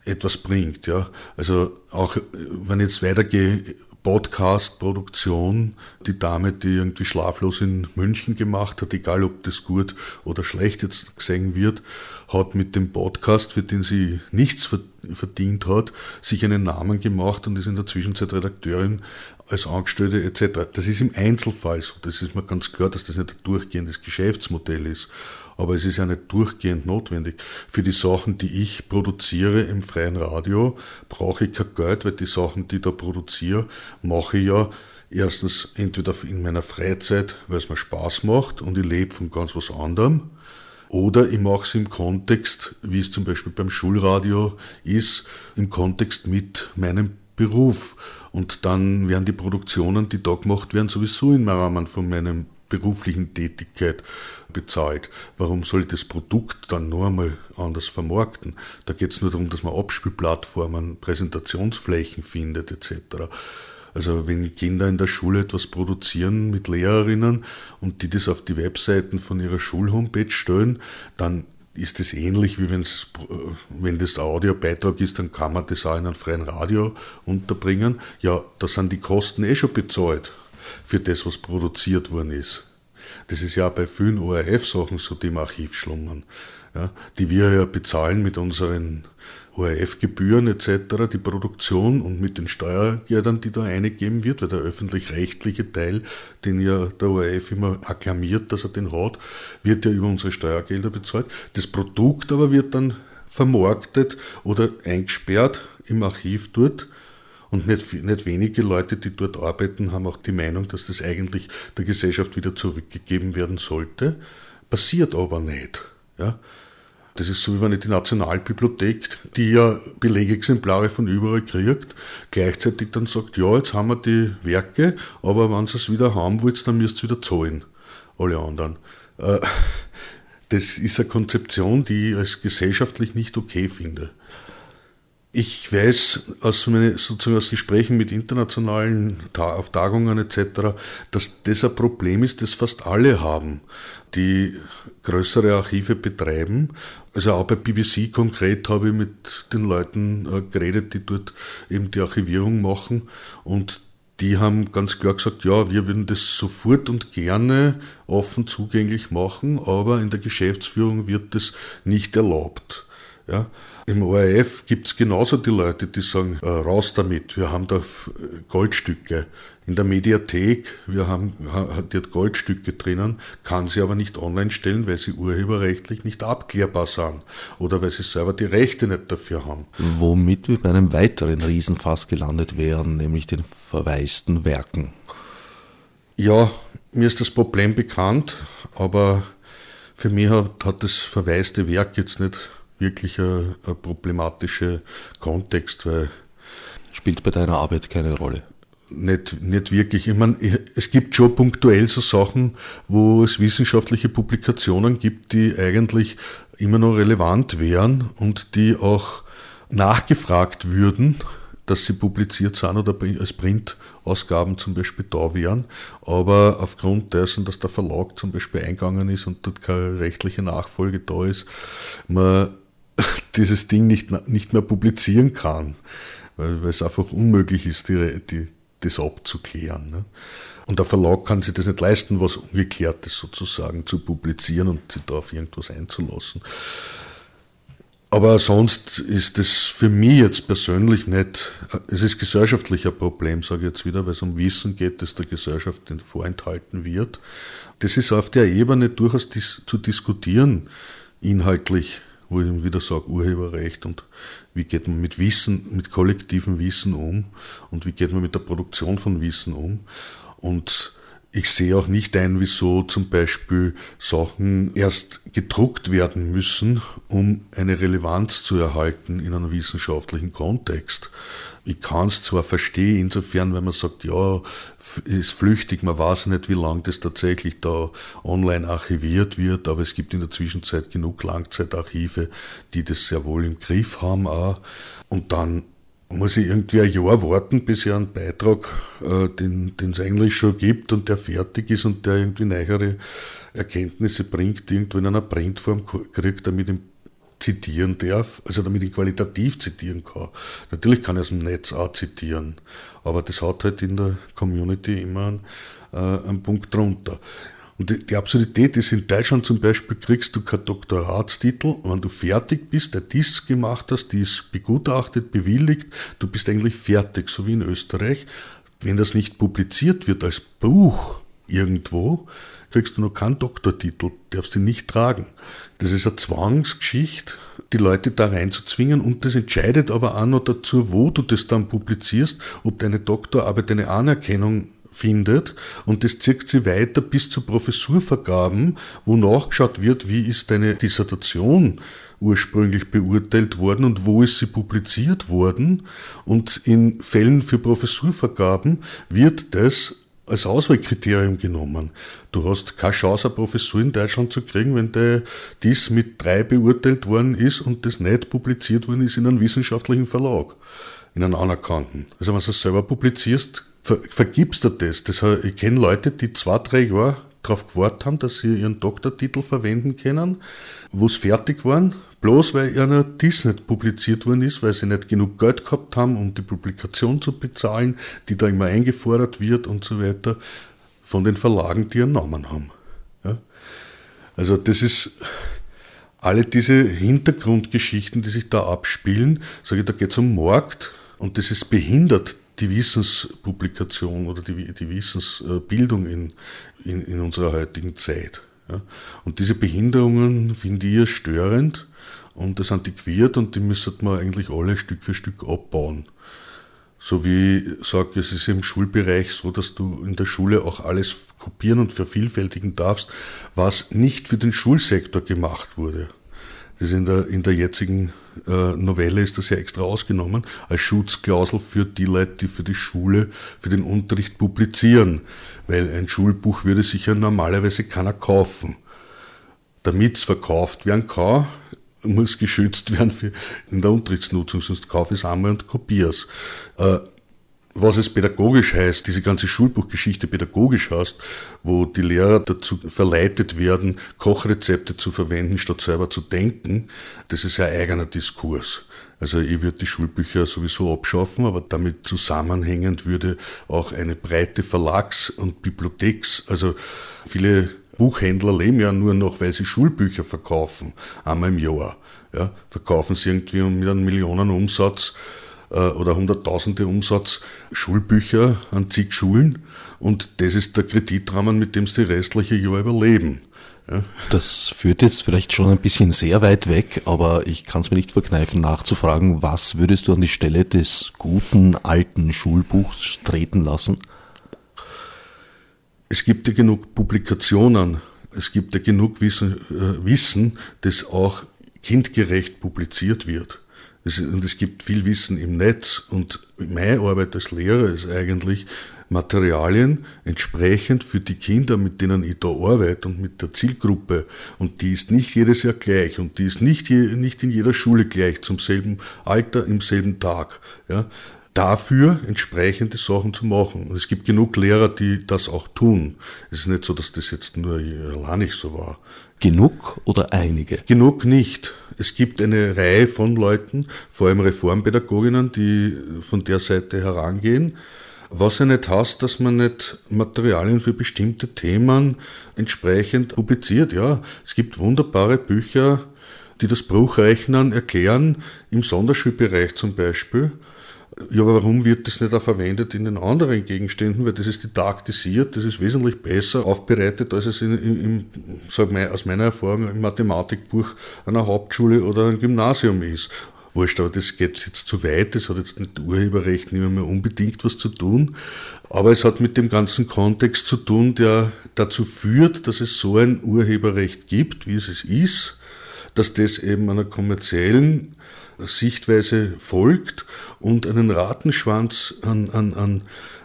etwas bringt. Ja. Also auch wenn ich jetzt weitergehe, Podcast-Produktion, die Dame, die irgendwie schlaflos in München gemacht hat, egal ob das gut oder schlecht jetzt gesehen wird, hat mit dem Podcast, für den sie nichts verdient hat, sich einen Namen gemacht und ist in der Zwischenzeit Redakteurin als Angestellte etc. Das ist im Einzelfall so. Das ist mir ganz klar, dass das nicht ein durchgehendes Geschäftsmodell ist aber es ist ja nicht durchgehend notwendig. Für die Sachen, die ich produziere im freien Radio, brauche ich kein Geld, weil die Sachen, die ich da produziere, mache ich ja erstens entweder in meiner Freizeit, weil es mir Spaß macht und ich lebe von ganz was anderem, oder ich mache es im Kontext, wie es zum Beispiel beim Schulradio ist, im Kontext mit meinem Beruf. Und dann werden die Produktionen, die da gemacht werden, sowieso im Rahmen von meinem beruflichen Tätigkeit bezahlt. Warum soll ich das Produkt dann nur einmal anders vermarkten? Da geht es nur darum, dass man Abspielplattformen, Präsentationsflächen findet etc. Also wenn Kinder in der Schule etwas produzieren mit Lehrerinnen und die das auf die Webseiten von ihrer Schulhomepage stellen, dann ist es ähnlich wie wenn's, wenn das der Audiobeitrag ist, dann kann man das auch in einem freien Radio unterbringen. Ja, da sind die Kosten eh schon bezahlt für das, was produziert worden ist. Das ist ja bei vielen ORF-Sachen so, die im Archiv schlummern, ja, die wir ja bezahlen mit unseren ORF-Gebühren etc., die Produktion und mit den Steuergeldern, die da eingegeben wird, weil der öffentlich-rechtliche Teil, den ja der ORF immer akklamiert, dass er den hat, wird ja über unsere Steuergelder bezahlt. Das Produkt aber wird dann vermarktet oder eingesperrt im Archiv dort und nicht, nicht wenige Leute, die dort arbeiten, haben auch die Meinung, dass das eigentlich der Gesellschaft wieder zurückgegeben werden sollte. Passiert aber nicht. Ja? Das ist so, wie wenn ich die Nationalbibliothek, die ja Belegexemplare von überall kriegt, gleichzeitig dann sagt, ja, jetzt haben wir die Werke, aber wenn ihr es wieder haben wollt, dann müsst ihr wieder zahlen. Alle anderen. Äh, das ist eine Konzeption, die ich als gesellschaftlich nicht okay finde. Ich weiß aus, meine, sozusagen aus Gesprächen mit internationalen auf Tagungen etc., dass das ein Problem ist, das fast alle haben, die größere Archive betreiben. Also auch bei BBC konkret habe ich mit den Leuten äh, geredet, die dort eben die Archivierung machen und die haben ganz klar gesagt, ja, wir würden das sofort und gerne offen zugänglich machen, aber in der Geschäftsführung wird das nicht erlaubt. Ja. Im ORF gibt es genauso die Leute, die sagen, äh, raus damit, wir haben da Goldstücke. In der Mediathek, wir haben, die hat Goldstücke drinnen, kann sie aber nicht online stellen, weil sie urheberrechtlich nicht abklärbar sind oder weil sie selber die Rechte nicht dafür haben. Womit wir bei einem weiteren Riesenfass gelandet wären, nämlich den verwaisten Werken. Ja, mir ist das Problem bekannt, aber für mich hat, hat das verwaiste Werk jetzt nicht wirklich ein, ein problematischer Kontext, weil. Spielt bei deiner Arbeit keine Rolle? Nicht, nicht wirklich. Ich meine, es gibt schon punktuell so Sachen, wo es wissenschaftliche Publikationen gibt, die eigentlich immer noch relevant wären und die auch nachgefragt würden, dass sie publiziert sind oder als Printausgaben zum Beispiel da wären. Aber aufgrund dessen, dass der Verlag zum Beispiel eingegangen ist und dort keine rechtliche Nachfolge da ist, man dieses Ding nicht, nicht mehr publizieren kann, weil, weil es einfach unmöglich ist, die, die, das abzuklären. Ne? Und der Verlag kann sich das nicht leisten, was Ungeklärtes sozusagen zu publizieren und sich da auf irgendwas einzulassen. Aber sonst ist es für mich jetzt persönlich nicht, es ist gesellschaftlich ein Problem, sage ich jetzt wieder, weil es um Wissen geht, das der Gesellschaft vorenthalten wird. Das ist auf der Ebene durchaus dis zu diskutieren, inhaltlich wo ich wieder sage, Urheberrecht und wie geht man mit Wissen, mit kollektivem Wissen um und wie geht man mit der Produktion von Wissen um. Und ich sehe auch nicht ein, wieso zum Beispiel Sachen erst gedruckt werden müssen, um eine Relevanz zu erhalten in einem wissenschaftlichen Kontext. Ich kann es zwar verstehen, insofern, wenn man sagt, ja, ist flüchtig, man weiß nicht, wie lange das tatsächlich da online archiviert wird, aber es gibt in der Zwischenzeit genug Langzeitarchive, die das sehr wohl im Griff haben auch. Und dann muss ich irgendwie ein Jahr warten, bis ich einen Beitrag, äh, den es eigentlich schon gibt und der fertig ist und der irgendwie neuere Erkenntnisse bringt, irgendwo in einer Printform kriegt, damit ich zitieren darf, also damit ich qualitativ zitieren kann. Natürlich kann ich aus dem Netz auch zitieren, aber das hat halt in der Community immer einen, äh, einen Punkt drunter. Und die, Absurdität ist, in Deutschland zum Beispiel kriegst du keinen Doktoratstitel, wenn du fertig bist, der Disk gemacht hast, die ist begutachtet, bewilligt, du bist eigentlich fertig, so wie in Österreich. Wenn das nicht publiziert wird als Buch irgendwo, kriegst du noch keinen Doktortitel, darfst ihn nicht tragen. Das ist eine Zwangsgeschichte, die Leute da reinzuzwingen und das entscheidet aber auch noch dazu, wo du das dann publizierst, ob deine Doktorarbeit eine Anerkennung findet und das zieht sie weiter bis zu Professurvergaben, wo nachgeschaut wird, wie ist deine Dissertation ursprünglich beurteilt worden und wo ist sie publiziert worden. Und in Fällen für Professurvergaben wird das als Auswahlkriterium genommen. Du hast keine Chance, eine Professur in Deutschland zu kriegen, wenn der, dies mit drei beurteilt worden ist und das nicht publiziert worden ist in einem wissenschaftlichen Verlag, in einem anerkannten. Also wenn du es selber publizierst, ver, vergibst du das. das ich kenne Leute, die zwei, drei Jahre darauf gewartet haben, dass sie ihren Doktortitel verwenden können, wo es fertig waren, bloß weil einer dies nicht publiziert worden ist, weil sie nicht genug Geld gehabt haben, um die Publikation zu bezahlen, die da immer eingefordert wird und so weiter, von den Verlagen, die ihren Namen haben. Ja? Also das ist alle diese Hintergrundgeschichten, die sich da abspielen, sage ich, da geht es um Markt und das ist behindert die Wissenspublikation oder die, die Wissensbildung in, in, in, unserer heutigen Zeit. Ja. Und diese Behinderungen finde ich störend und das antiquiert und die müsste man eigentlich alle Stück für Stück abbauen. So wie ich sage, es ist im Schulbereich so, dass du in der Schule auch alles kopieren und vervielfältigen darfst, was nicht für den Schulsektor gemacht wurde. Das in der, in der jetzigen äh, Novelle ist das ja extra ausgenommen, als Schutzklausel für die Leute, die für die Schule, für den Unterricht publizieren. Weil ein Schulbuch würde sich ja normalerweise keiner kaufen. Damit es verkauft werden kann, muss geschützt werden für in der Unterrichtsnutzung, sonst kauf es einmal und kopiere es. Äh, was es pädagogisch heißt, diese ganze Schulbuchgeschichte pädagogisch heißt, wo die Lehrer dazu verleitet werden, Kochrezepte zu verwenden, statt selber zu denken, das ist ein eigener Diskurs. Also ich würde die Schulbücher sowieso abschaffen, aber damit zusammenhängend würde auch eine breite Verlags- und Bibliotheks, also viele Buchhändler leben ja nur noch, weil sie Schulbücher verkaufen, einmal im Jahr. Ja, verkaufen sie irgendwie mit einem Millionenumsatz äh, oder Hunderttausende Umsatz Schulbücher an zig Schulen und das ist der Kreditrahmen, mit dem sie die restliche Jahr überleben. Ja. Das führt jetzt vielleicht schon ein bisschen sehr weit weg, aber ich kann es mir nicht verkneifen, nachzufragen, was würdest du an die Stelle des guten alten Schulbuchs treten lassen? Es gibt ja genug Publikationen, es gibt ja genug Wissen, äh, Wissen das auch kindgerecht publiziert wird. Und es gibt viel Wissen im Netz und meine Arbeit als Lehrer ist eigentlich, Materialien entsprechend für die Kinder, mit denen ich da arbeite und mit der Zielgruppe. Und die ist nicht jedes Jahr gleich und die ist nicht, je, nicht in jeder Schule gleich, zum selben Alter, im selben Tag. Ja. Dafür entsprechende Sachen zu machen. Und es gibt genug Lehrer, die das auch tun. Es ist nicht so, dass das jetzt nur allein nicht so war. Genug oder einige? Genug nicht. Es gibt eine Reihe von Leuten, vor allem Reformpädagoginnen, die von der Seite herangehen. Was ja nicht heißt, dass man nicht Materialien für bestimmte Themen entsprechend publiziert. Ja, es gibt wunderbare Bücher, die das Bruchrechnen erklären, im Sonderschulbereich zum Beispiel. Ja, aber warum wird das nicht auch verwendet in den anderen Gegenständen? Weil das ist didaktisiert, das ist wesentlich besser aufbereitet, als es in, in, in sag mal, aus meiner Erfahrung im Mathematikbuch einer Hauptschule oder einem Gymnasium ist. Wurscht, aber das geht jetzt zu weit, das hat jetzt mit Urheberrecht nicht mehr unbedingt was zu tun. Aber es hat mit dem ganzen Kontext zu tun, der dazu führt, dass es so ein Urheberrecht gibt, wie es es ist, dass das eben einer kommerziellen Sichtweise folgt und einen Ratenschwanz an, an, an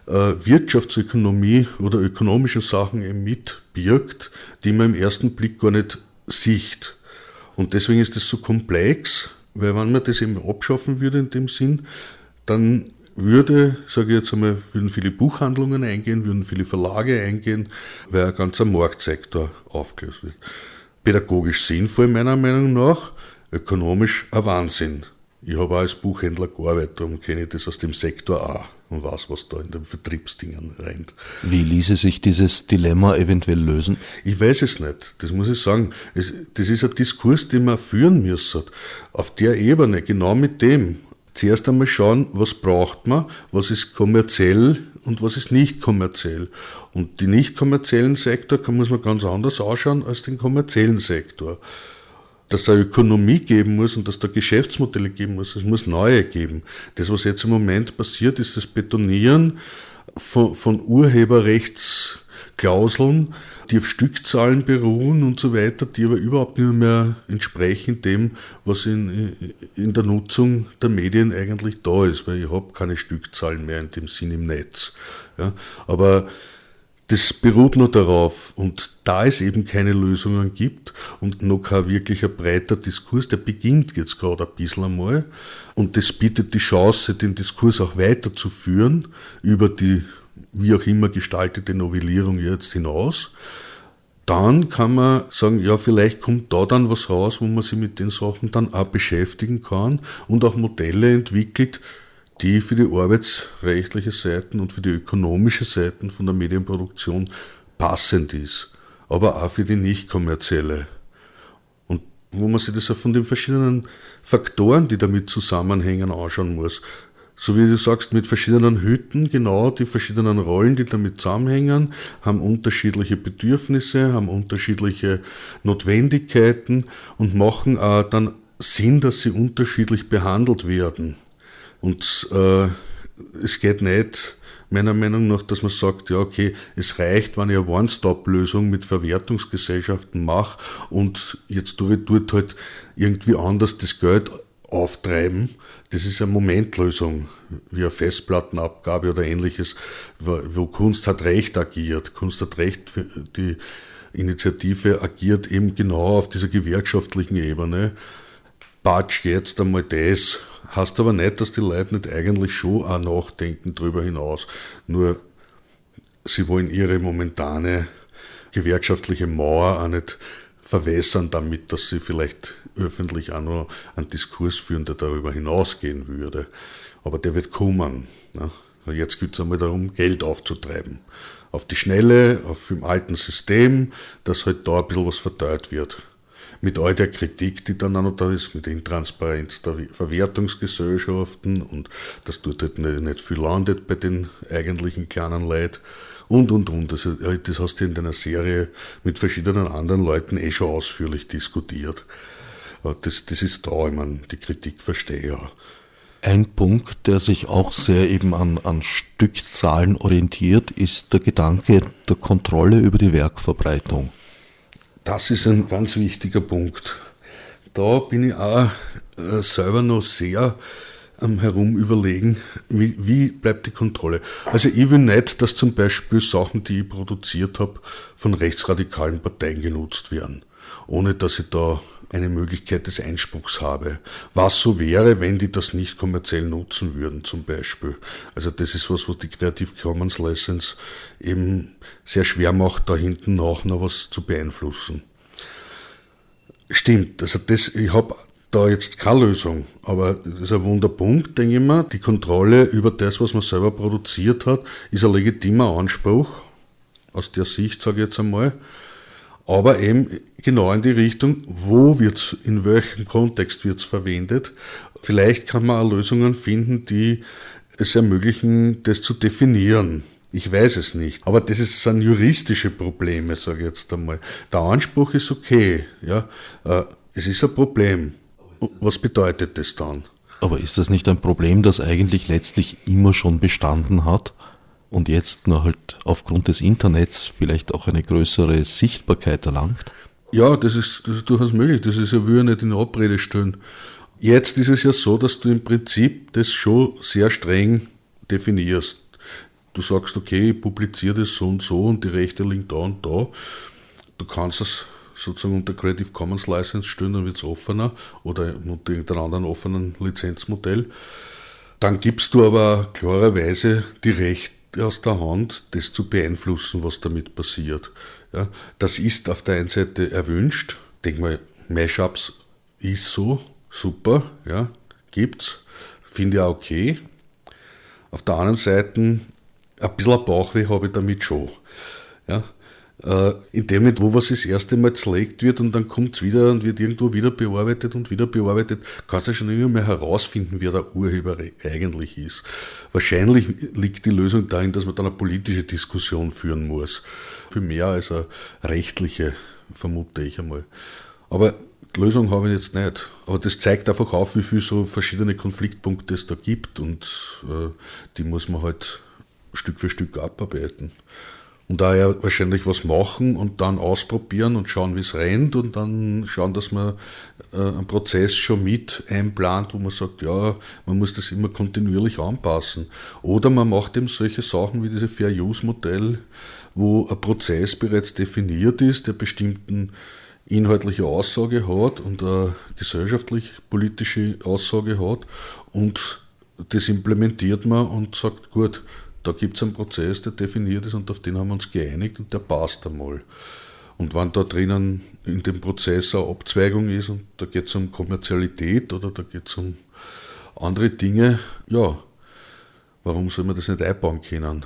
äh, Wirtschaftsökonomie oder ökonomischen Sachen mitbirgt, die man im ersten Blick gar nicht sieht. Und deswegen ist das so komplex, weil wenn man das eben abschaffen würde in dem Sinn, dann würde, sage ich jetzt einmal, würden viele Buchhandlungen eingehen, würden viele Verlage eingehen, weil ein ganzer Marktsektor aufgelöst wird. Pädagogisch sinnvoll meiner Meinung nach, ökonomisch ein Wahnsinn. Ich habe auch als Buchhändler gearbeitet, darum kenne ich das aus dem Sektor auch und weiß, was da in den Vertriebsdingen rennt. Wie ließe sich dieses Dilemma eventuell lösen? Ich weiß es nicht, das muss ich sagen. Es, das ist ein Diskurs, den man führen müssen. Auf der Ebene, genau mit dem. Zuerst einmal schauen, was braucht man, was ist kommerziell und was ist nicht kommerziell. Und den nicht kommerziellen Sektor kann, muss man ganz anders ausschauen als den kommerziellen Sektor dass da Ökonomie geben muss und dass da Geschäftsmodelle geben muss. Es muss neue geben. Das, was jetzt im Moment passiert, ist das Betonieren von, von Urheberrechtsklauseln, die auf Stückzahlen beruhen und so weiter, die aber überhaupt nicht mehr entsprechen dem, was in, in der Nutzung der Medien eigentlich da ist, weil ich habe keine Stückzahlen mehr in dem Sinn im Netz. Ja, aber das beruht nur darauf. Und da es eben keine Lösungen gibt und noch kein wirklicher breiter Diskurs, der beginnt jetzt gerade ein bisschen einmal. Und das bietet die Chance, den Diskurs auch weiterzuführen über die wie auch immer gestaltete Novellierung jetzt hinaus. Dann kann man sagen, ja, vielleicht kommt da dann was raus, wo man sich mit den Sachen dann auch beschäftigen kann und auch Modelle entwickelt, die für die arbeitsrechtliche Seiten und für die ökonomische Seiten von der Medienproduktion passend ist, aber auch für die nicht kommerzielle. Und wo man sich das auch von den verschiedenen Faktoren, die damit zusammenhängen, anschauen muss. So wie du sagst, mit verschiedenen Hütten, genau die verschiedenen Rollen, die damit zusammenhängen, haben unterschiedliche Bedürfnisse, haben unterschiedliche Notwendigkeiten und machen auch dann Sinn, dass sie unterschiedlich behandelt werden. Und äh, es geht nicht, meiner Meinung nach, dass man sagt, ja, okay, es reicht, wenn ich eine One-Stop-Lösung mit Verwertungsgesellschaften mache und jetzt tue ich dort halt irgendwie anders das Geld auftreiben. Das ist eine Momentlösung, wie eine Festplattenabgabe oder ähnliches, wo Kunst hat Recht agiert. Kunst hat Recht, die Initiative agiert eben genau auf dieser gewerkschaftlichen Ebene. Batsch jetzt einmal das Heißt aber nicht, dass die Leute nicht eigentlich schon auch nachdenken darüber hinaus. Nur sie wollen ihre momentane gewerkschaftliche Mauer auch nicht verwässern damit, dass sie vielleicht öffentlich auch noch einen Diskurs führen, der darüber hinausgehen würde. Aber der wird kommen. Ne? Jetzt geht es einmal darum, Geld aufzutreiben. Auf die Schnelle, auf dem alten System, dass halt da ein bisschen was verteilt wird mit all der Kritik, die dann auch noch da ist, mit Intransparenz der Verwertungsgesellschaften und dass dort halt nicht viel landet bei den eigentlichen kleinen Leuten und, und, und. Das, das hast du in deiner Serie mit verschiedenen anderen Leuten eh schon ausführlich diskutiert. Das, das ist da, ich meine, die Kritik verstehe ja. Ein Punkt, der sich auch sehr eben an, an Stückzahlen orientiert, ist der Gedanke der Kontrolle über die Werkverbreitung. Das ist ein ganz wichtiger Punkt. Da bin ich auch äh, selber noch sehr am Herum überlegen, wie, wie bleibt die Kontrolle. Also ich will nicht, dass zum Beispiel Sachen, die ich produziert habe, von rechtsradikalen Parteien genutzt werden, ohne dass ich da eine Möglichkeit des Einspruchs habe. Was so wäre, wenn die das nicht kommerziell nutzen würden, zum Beispiel. Also das ist was, was die Creative Commons License eben sehr schwer macht, da hinten auch noch was zu beeinflussen. Stimmt, also das, ich habe da jetzt keine Lösung, aber das ist ein Wunderpunkt, denke ich mir. Die Kontrolle über das, was man selber produziert hat, ist ein legitimer Anspruch, aus der Sicht, sage ich jetzt einmal aber eben genau in die Richtung, wo wird's, in welchem Kontext wird's verwendet. Vielleicht kann man Lösungen finden, die es ermöglichen, das zu definieren. Ich weiß es nicht. Aber das ist, sind juristische Probleme, sage ich jetzt einmal. Der Anspruch ist okay. Ja? Äh, es ist ein Problem. Was bedeutet das dann? Aber ist das nicht ein Problem, das eigentlich letztlich immer schon bestanden hat und jetzt nur halt aufgrund des Internets vielleicht auch eine größere Sichtbarkeit erlangt? Ja, das ist, das ist durchaus möglich. Das ist ja, ja nicht in Abrede stellen. Jetzt ist es ja so, dass du im Prinzip das schon sehr streng definierst. Du sagst, okay, ich publiziere das so und so und die Rechte liegen da und da. Du kannst es sozusagen unter Creative Commons License stellen, dann wird es offener oder unter irgendeinem anderen offenen Lizenzmodell. Dann gibst du aber klarerweise die Rechte aus der Hand, das zu beeinflussen, was damit passiert. Ja, das ist auf der einen Seite erwünscht. Denk mal, Mashups ist so, super, ja, gibt's, finde ich auch okay. Auf der anderen Seite, ein bisschen Bauchweh habe ich damit schon. Ja, äh, in dem Moment, wo was das erste Mal zerlegt wird und dann kommt es wieder und wird irgendwo wieder bearbeitet und wieder bearbeitet, kannst du schon immer mehr herausfinden, wer der Urheber eigentlich ist. Wahrscheinlich liegt die Lösung darin, dass man dann eine politische Diskussion führen muss. Viel mehr als eine rechtliche, vermute ich einmal. Aber Lösung habe ich jetzt nicht. Aber das zeigt einfach auf, wie viele so verschiedene Konfliktpunkte es da gibt und äh, die muss man halt Stück für Stück abarbeiten. Und daher wahrscheinlich was machen und dann ausprobieren und schauen, wie es rennt und dann schauen, dass man äh, einen Prozess schon mit einplant, wo man sagt, ja, man muss das immer kontinuierlich anpassen. Oder man macht eben solche Sachen wie diese Fair-Use-Modell, wo ein Prozess bereits definiert ist, der bestimmten inhaltliche Aussage hat und eine gesellschaftlich-politische Aussage hat und das implementiert man und sagt, gut, da gibt es einen Prozess, der definiert ist und auf den haben wir uns geeinigt und der passt einmal. Und wenn da drinnen in dem Prozess eine Abzweigung ist und da geht es um Kommerzialität oder da geht es um andere Dinge, ja, warum soll man das nicht einbauen können?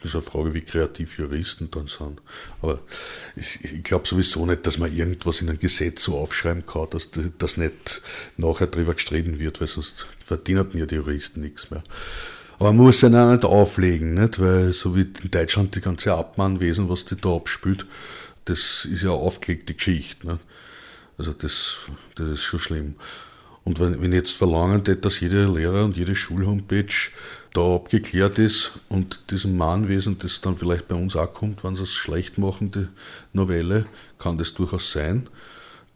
Das ist eine Frage, wie kreativ Juristen dann sind. Aber ich glaube sowieso nicht, dass man irgendwas in ein Gesetz so aufschreiben kann, dass das nicht nachher drüber gestritten wird, weil sonst verdienen ja die Juristen nichts mehr. Aber man muss ihn auch nicht auflegen, nicht? weil so wie in Deutschland die ganze Abmahnwesen, was die da abspült, das ist ja aufgelegte Geschichte. Nicht? Also das, das ist schon schlimm. Und wenn, wenn jetzt verlangen dass jeder Lehrer und jede Schulhomepage da abgeklärt ist und diesem Mahnwesen, das dann vielleicht bei uns auch kommt, wenn sie es schlecht machen, die Novelle, kann das durchaus sein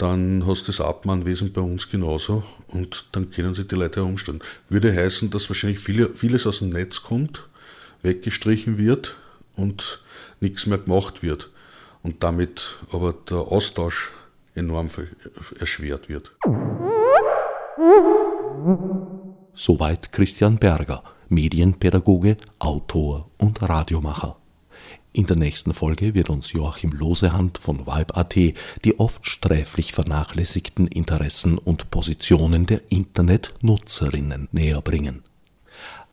dann hast du das Abmahnwesen bei uns genauso und dann können sich die Leute herumstellen. Würde heißen, dass wahrscheinlich viele, vieles aus dem Netz kommt, weggestrichen wird und nichts mehr gemacht wird und damit aber der Austausch enorm erschwert wird. Soweit Christian Berger, Medienpädagoge, Autor und Radiomacher. In der nächsten Folge wird uns Joachim Losehand von Vibe.at die oft sträflich vernachlässigten Interessen und Positionen der Internetnutzerinnen näherbringen.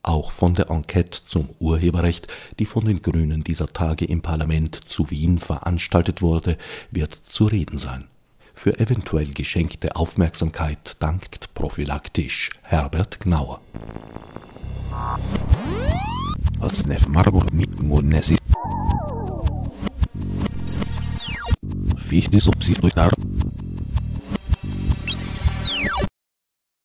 Auch von der Enquete zum Urheberrecht, die von den Grünen dieser Tage im Parlament zu Wien veranstaltet wurde, wird zu reden sein. Für eventuell geschenkte Aufmerksamkeit dankt prophylaktisch Herbert Gnauer. Odsnev Margot mit Munesi. Fichte subsidiar